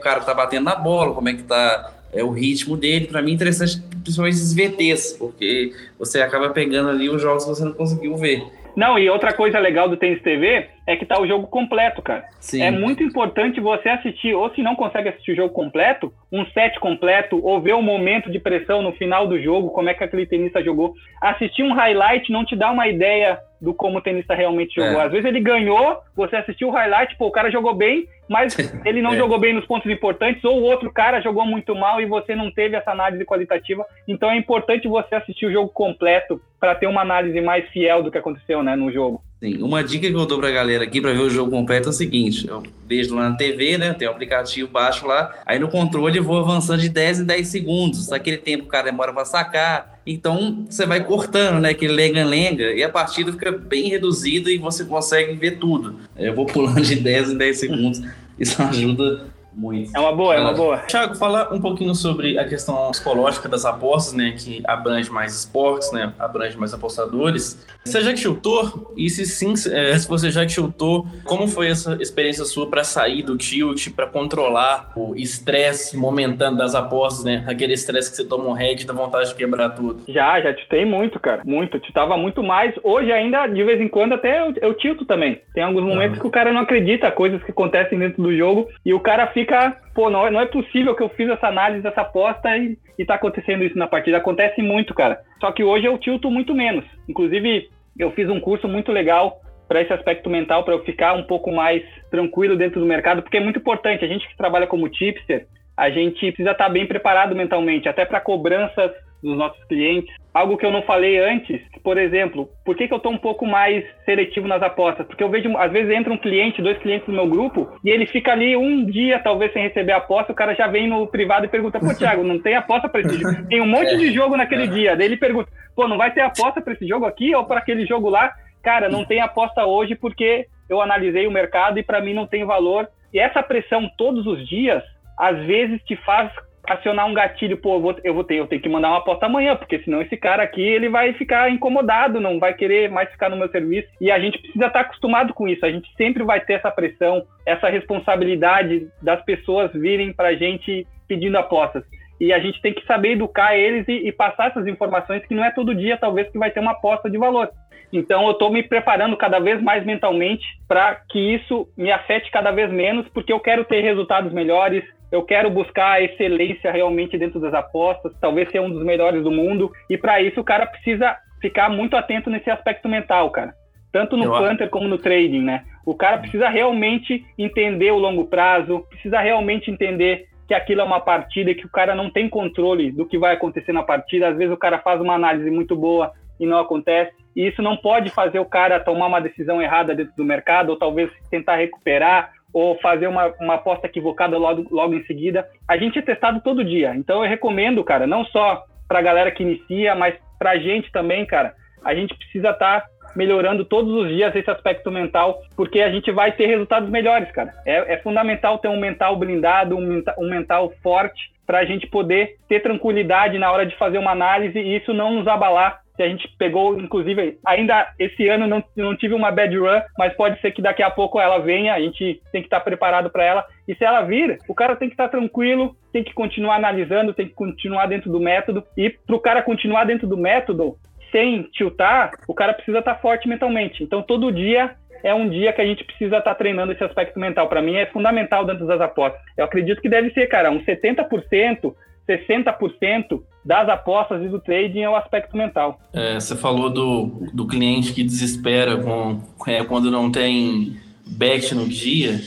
cara tá batendo na bola, como é que tá é, o ritmo dele. Para mim, é interessante, principalmente esses VTs, porque você acaba pegando ali os jogos que você não conseguiu ver.
Não, e outra coisa legal do Tênis TV é que tá o jogo completo, cara. Sim. É muito importante você assistir, ou se não consegue assistir o jogo completo, um set completo, ou ver o momento de pressão no final do jogo, como é que aquele tenista jogou. Assistir um highlight não te dá uma ideia do como o tenista realmente jogou. É. Às vezes ele ganhou, você assistiu o highlight, pô, o cara jogou bem, mas ele não é. jogou bem nos pontos importantes, ou o outro cara jogou muito mal e você não teve essa análise qualitativa. Então é importante você assistir o jogo completo para ter uma análise mais fiel do que aconteceu né, no jogo.
Sim, uma dica que eu dou pra galera aqui para ver o jogo completo é o seguinte: eu vejo lá na TV, né? Tem um aplicativo baixo lá, aí no controle eu vou avançando de 10 em 10 segundos. Aquele tempo o cara demora para sacar. Então você vai cortando, né? Aquele lenga-lenga, e a partida fica bem reduzida e você consegue ver tudo. Eu vou pulando de 10 em 10 segundos. Isso ajuda muito.
É uma boa, é uma boa.
Tiago, falar um pouquinho sobre a questão psicológica das apostas, né? Que abrange mais esportes, né? Abrange mais apostadores. Você já que chutou? E se sim, é, se você já que chutou, como foi essa experiência sua para sair do tilt, para controlar o estresse momentâneo das apostas, né? Aquele estresse que você toma um head da vontade de quebrar tudo.
Já, já chutei muito, cara. Muito. Chutava muito mais. Hoje ainda, de vez em quando, até eu, eu tilto também. Tem alguns momentos uhum. que o cara não acredita coisas que acontecem dentro do jogo e o cara fica fica, pô, não, não é possível que eu fiz essa análise dessa aposta e, e tá acontecendo isso na partida. Acontece muito, cara. Só que hoje eu tilto muito menos. Inclusive, eu fiz um curso muito legal para esse aspecto mental, para eu ficar um pouco mais tranquilo dentro do mercado, porque é muito importante. A gente que trabalha como tipster, a gente precisa estar bem preparado mentalmente, até para cobranças dos nossos clientes. Algo que eu não falei antes, por exemplo, por que, que eu estou um pouco mais seletivo nas apostas? Porque eu vejo, às vezes entra um cliente, dois clientes no meu grupo, e ele fica ali um dia, talvez, sem receber aposta, o cara já vem no privado e pergunta, pô, Thiago, não tem aposta para esse jogo? Tem um monte de jogo naquele dia. Daí ele pergunta, pô, não vai ter aposta para esse jogo aqui ou para aquele jogo lá? Cara, não tem aposta hoje porque eu analisei o mercado e para mim não tem valor. E essa pressão todos os dias, às vezes te faz acionar um gatilho, pô, eu vou, eu vou ter, eu tenho que mandar uma aposta amanhã, porque senão esse cara aqui ele vai ficar incomodado, não vai querer mais ficar no meu serviço. E a gente precisa estar acostumado com isso. A gente sempre vai ter essa pressão, essa responsabilidade das pessoas virem para a gente pedindo apostas. E a gente tem que saber educar eles e, e, passar essas informações que não é todo dia, talvez, que vai ter uma aposta de valor. Então, eu estou me preparando cada vez mais mentalmente para que isso me afete cada vez menos, porque eu quero ter resultados melhores, eu quero buscar a excelência realmente dentro das apostas, talvez ser um dos melhores do mundo, e para isso o cara precisa ficar muito atento nesse aspecto mental, cara. Tanto no Panther como no trading, né? O cara precisa realmente entender o longo prazo, precisa realmente entender que aquilo é uma partida e que o cara não tem controle do que vai acontecer na partida. Às vezes o cara faz uma análise muito boa e não acontece. E isso não pode fazer o cara tomar uma decisão errada dentro do mercado, ou talvez tentar recuperar, ou fazer uma, uma aposta equivocada logo, logo em seguida. A gente é testado todo dia. Então eu recomendo, cara, não só para a galera que inicia, mas para a gente também, cara. A gente precisa estar tá melhorando todos os dias esse aspecto mental, porque a gente vai ter resultados melhores, cara. É, é fundamental ter um mental blindado, um, um mental forte, para a gente poder ter tranquilidade na hora de fazer uma análise e isso não nos abalar que a gente pegou, inclusive, ainda esse ano não, não tive uma bad run, mas pode ser que daqui a pouco ela venha, a gente tem que estar preparado para ela. E se ela vir, o cara tem que estar tranquilo, tem que continuar analisando, tem que continuar dentro do método. E para o cara continuar dentro do método, sem tiltar, o cara precisa estar forte mentalmente. Então, todo dia é um dia que a gente precisa estar treinando esse aspecto mental. Para mim, é fundamental dentro das apostas. Eu acredito que deve ser, cara, uns 70%, 60% das apostas e do trading é o aspecto mental.
É, você falou do, do cliente que desespera com, é, quando não tem bet no dia.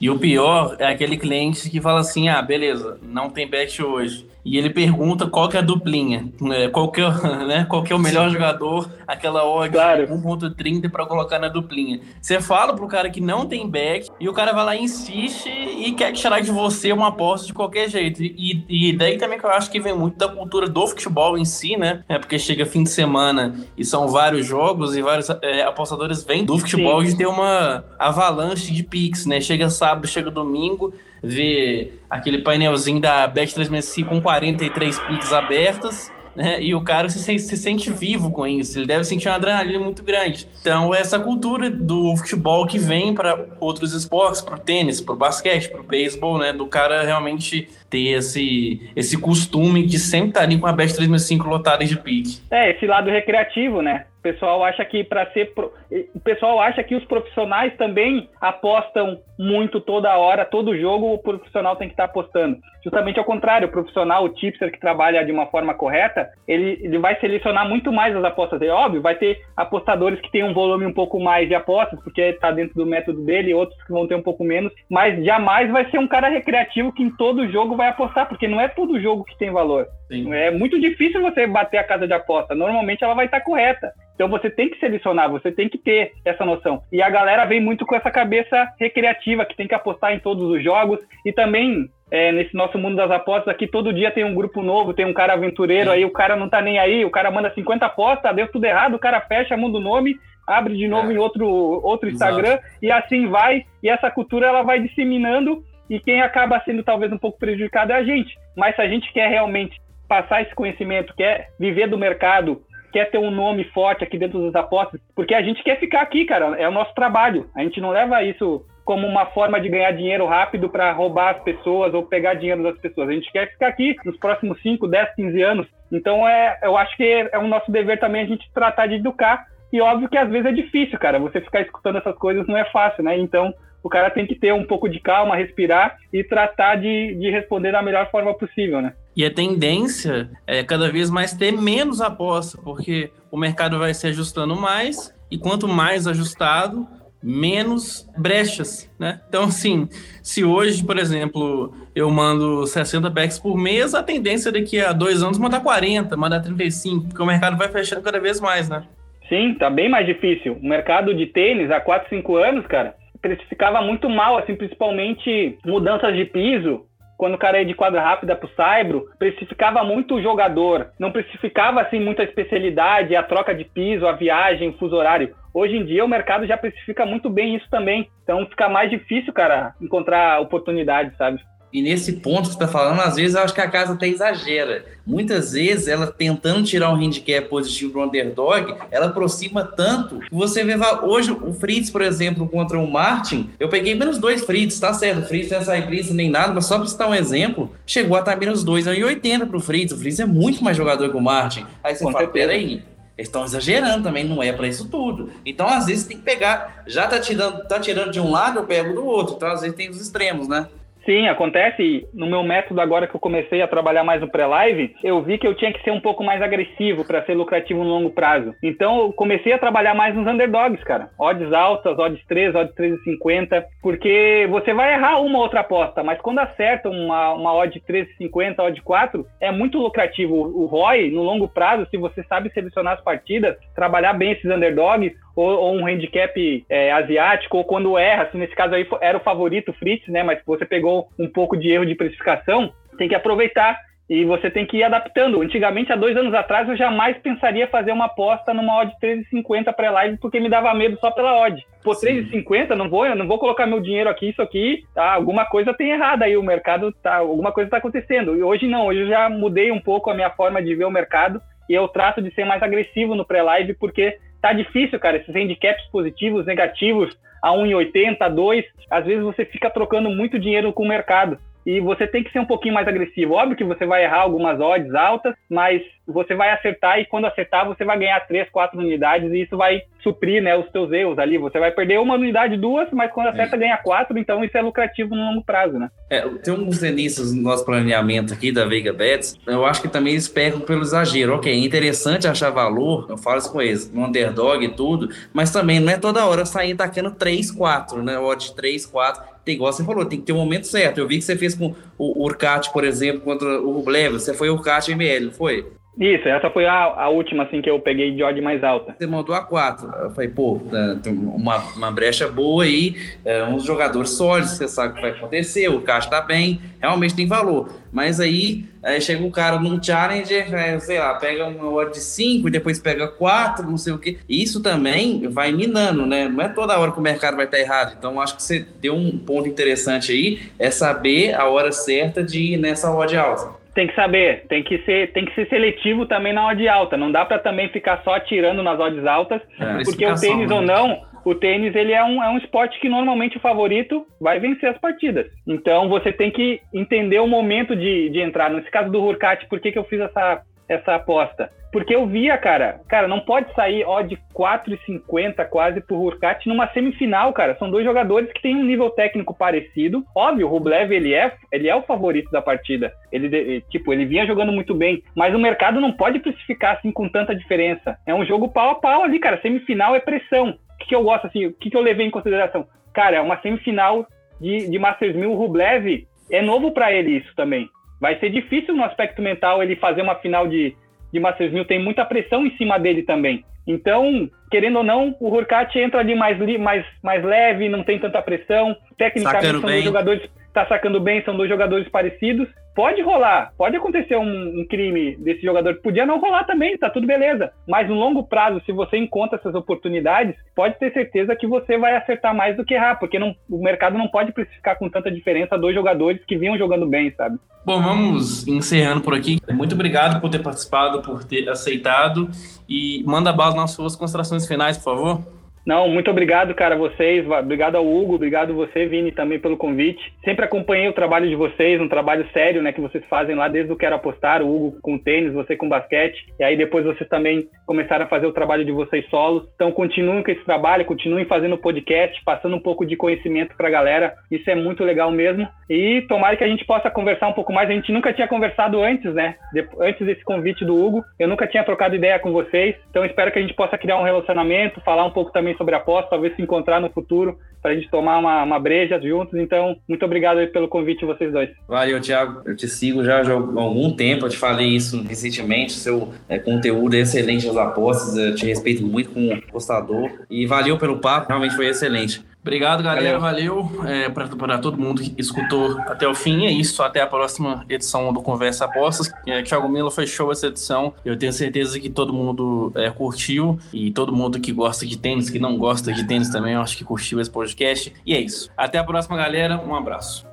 E o pior é aquele cliente que fala assim: ah, beleza, não tem bet hoje e ele pergunta qual que é a duplinha, né? qual, que é, né? qual que é o melhor jogador, aquela odd claro. 1.30 para colocar na duplinha. Você fala pro cara que não tem back e o cara vai lá e insiste e quer tirar de você uma aposta de qualquer jeito. E, e daí também que eu acho que vem muito da cultura do futebol em si, né? É porque chega fim de semana e são vários jogos e vários é, apostadores vêm do futebol Sim. de ter uma avalanche de picks, né? Chega sábado, chega domingo, ver aquele painelzinho da Bet365 com 43 piques abertas, né? E o cara se, se, sente vivo com isso, ele deve sentir uma adrenalina muito grande. Então, essa cultura do futebol que vem para outros esportes, para o tênis, para o basquete, para o beisebol, né? Do cara realmente ter esse, esse costume de sempre estar ali com a Bet 365 lotada de pique.
É, esse lado recreativo, né? O pessoal acha que para ser pro... o pessoal acha que os profissionais também apostam muito toda hora, todo jogo o profissional tem que estar apostando. Justamente ao contrário, o profissional, o tipster que trabalha de uma forma correta, ele, ele vai selecionar muito mais as apostas. É óbvio, vai ter apostadores que têm um volume um pouco mais de apostas, porque está dentro do método dele, outros que vão ter um pouco menos, mas jamais vai ser um cara recreativo que em todo jogo vai apostar, porque não é todo jogo que tem valor. Sim. É muito difícil você bater a casa de aposta. Normalmente ela vai estar correta. Então você tem que selecionar, você tem que ter essa noção. E a galera vem muito com essa cabeça recreativa, que tem que apostar em todos os jogos. E também, é, nesse nosso mundo das apostas aqui, todo dia tem um grupo novo, tem um cara aventureiro, aí o cara não tá nem aí, o cara manda 50 apostas, deu tudo errado, o cara fecha, muda o nome, abre de novo é. em outro, outro Instagram, Exato. e assim vai. E essa cultura ela vai disseminando, e quem acaba sendo talvez um pouco prejudicado é a gente. Mas se a gente quer realmente passar esse conhecimento, quer viver do mercado, quer ter um nome forte aqui dentro das apostas, porque a gente quer ficar aqui, cara, é o nosso trabalho. A gente não leva isso como uma forma de ganhar dinheiro rápido para roubar as pessoas ou pegar dinheiro das pessoas. A gente quer ficar aqui nos próximos 5, 10, 15 anos. Então, é, eu acho que é o nosso dever também a gente tratar de educar. E óbvio que às vezes é difícil, cara. Você ficar escutando essas coisas não é fácil, né? Então, o cara tem que ter um pouco de calma, respirar e tratar de, de responder da melhor forma possível, né?
E a tendência é cada vez mais ter menos aposta, porque o mercado vai se ajustando mais e quanto mais ajustado, menos brechas, né? Então, assim, se hoje, por exemplo, eu mando 60 packs por mês, a tendência daqui a dois anos mandar 40, mandar 35, porque o mercado vai fechando cada vez mais, né?
Sim, tá bem mais difícil. O mercado de tênis, há 4, 5 anos, cara, precificava muito mal, assim, principalmente mudanças de piso, quando o cara ia de quadra rápida pro Saibro, precificava muito o jogador, não precificava assim muita especialidade, a troca de piso, a viagem, o fuso horário. Hoje em dia o mercado já precifica muito bem isso também. Então fica mais difícil, cara, encontrar oportunidade, sabe?
E nesse ponto que você está falando, às vezes eu acho que a casa até exagera. Muitas vezes, ela tentando tirar um handicap positivo para o underdog, ela aproxima tanto que você vê. Hoje, o Fritz, por exemplo, contra o Martin, eu peguei menos dois Fritz, tá certo? O Fritz não é cyclista nem nada, mas só para citar um exemplo, chegou a estar menos dois, 1,80 para o Fritz. O Fritz é muito mais jogador que o Martin. Aí você Com fala, peraí. Eles estão exagerando também, não é para isso tudo. Então, às vezes, tem que pegar. Já tá tirando, tá tirando de um lado, eu pego do outro. Então, às vezes, tem os extremos, né?
Sim, acontece. No meu método, agora que eu comecei a trabalhar mais no pré-live, eu vi que eu tinha que ser um pouco mais agressivo para ser lucrativo no longo prazo. Então, eu comecei a trabalhar mais nos underdogs, cara. Odds altas, odds 3, odds 3,50, porque você vai errar uma outra aposta, mas quando acerta uma, uma odd 3,50, odd 4, é muito lucrativo. O ROI, no longo prazo, se você sabe selecionar as partidas, trabalhar bem esses underdogs, ou, ou um handicap é, asiático, ou quando erra, assim, nesse caso aí era o favorito Fritz, né? Mas você pegou um pouco de erro de precificação, tem que aproveitar e você tem que ir adaptando. Antigamente, há dois anos atrás, eu jamais pensaria fazer uma aposta numa odd 13,50 pré-live porque me dava medo só pela odd. Pô, 13,50, não vou, não vou colocar meu dinheiro aqui, isso aqui, tá? Alguma coisa tem errado aí, o mercado tá, alguma coisa está acontecendo. E hoje não, hoje eu já mudei um pouco a minha forma de ver o mercado e eu trato de ser mais agressivo no pré-live porque tá difícil, cara, esses handicaps positivos, negativos, a 1,80, a 2, às vezes você fica trocando muito dinheiro com o mercado e você tem que ser um pouquinho mais agressivo. Óbvio que você vai errar algumas odds altas, mas você vai acertar e quando acertar você vai ganhar três, quatro unidades e isso vai suprir né, os teus erros ali. Você vai perder uma unidade, duas, mas quando acerta é. ganha quatro, então isso é lucrativo no longo prazo, né?
É, tem alguns tenistas no nosso planeamento aqui da Veiga Bets, eu acho que também eles pegam pelo exagero. Ok, é interessante achar valor, eu falo isso com eles, no underdog e tudo, mas também não é toda hora sair tacando 3, 4, né? Odd 3, 4 tem, igual você falou, tem que ter o um momento certo. Eu vi que você fez com o Urcat, por exemplo, contra o Rublev, você foi Urcat ML, não foi?
Isso, essa foi a, a, última assim que eu peguei de odd mais alta.
Você mandou a 4. Eu falei, pô, tá, uma, uma brecha boa aí, é, uns jogadores sólidos, você sabe o que vai acontecer, o caixa tá bem, realmente tem valor. Mas aí, aí chega um cara num challenger, é, sei lá, pega uma odd de 5 e depois pega 4, não sei o quê. Isso também vai minando, né? Não é toda hora que o mercado vai estar errado. Então, acho que você deu um ponto interessante aí, é saber a hora certa de ir nessa odd alta
tem que saber, tem que ser, tem que ser seletivo também na odd alta. Não dá para também ficar só atirando nas odds altas, é, porque o tênis ou não, o tênis ele é um, é um esporte que normalmente o favorito vai vencer as partidas. Então você tem que entender o momento de, de entrar. Nesse caso do Hurkacz, por que, que eu fiz essa, essa aposta? Porque eu via, cara, cara, não pode sair odd 4,50 quase por Hurkacz numa semifinal, cara. São dois jogadores que têm um nível técnico parecido. Óbvio, o Rublev, ele é, ele é o favorito da partida. Ele, tipo, ele vinha jogando muito bem, mas o mercado não pode precificar assim com tanta diferença. É um jogo pau a pau ali, cara. Semifinal é pressão. O que, que eu gosto, assim, o que, que eu levei em consideração? Cara, é uma semifinal de, de Masters 1000, o Rublev é novo para ele isso também. Vai ser difícil no aspecto mental ele fazer uma final de de Masters 1000 tem muita pressão em cima dele também. Então, querendo ou não, o Hurkacz entra ali mais, mais, mais leve, não tem tanta pressão. Tecnicamente Sacando são bem. dois jogadores tá sacando bem, são dois jogadores parecidos. Pode rolar, pode acontecer um, um, crime desse jogador. Podia não rolar também, tá tudo beleza. Mas no longo prazo, se você encontra essas oportunidades, pode ter certeza que você vai acertar mais do que errar, porque não, o mercado não pode precificar com tanta diferença dois jogadores que vinham jogando bem, sabe?
Bom, vamos encerrando por aqui. Muito obrigado por ter participado, por ter aceitado. E manda bala nas suas considerações finais, por favor.
Não, muito obrigado, cara, vocês. Obrigado ao Hugo, obrigado você, Vini, também pelo convite. Sempre acompanhei o trabalho de vocês, um trabalho sério, né, que vocês fazem lá desde o Quero Apostar, o Hugo com tênis, você com basquete. E aí depois vocês também começaram a fazer o trabalho de vocês solos. Então continuem com esse trabalho, continuem fazendo podcast, passando um pouco de conhecimento para a galera. Isso é muito legal mesmo. E tomara que a gente possa conversar um pouco mais. A gente nunca tinha conversado antes, né? Antes desse convite do Hugo, eu nunca tinha trocado ideia com vocês. Então espero que a gente possa criar um relacionamento, falar um pouco também sobre aposta, talvez se encontrar no futuro para a gente tomar uma, uma breja juntos. Então, muito obrigado pelo convite vocês dois.
Valeu, Thiago. Eu te sigo já, já há algum tempo. Eu te falei isso recentemente. Seu é, conteúdo é excelente as apostas. Eu te respeito muito como apostador. E valeu pelo papo. Realmente foi excelente.
Obrigado, galera. Valeu, valeu é, para todo mundo que escutou até o fim. É isso. Até a próxima edição do Conversa Apostas. É, Thiago fechou essa edição. Eu tenho certeza que todo mundo é, curtiu. E todo mundo que gosta de tênis, que não gosta de tênis também, eu acho que curtiu esse podcast. E é isso. Até a próxima, galera. Um abraço.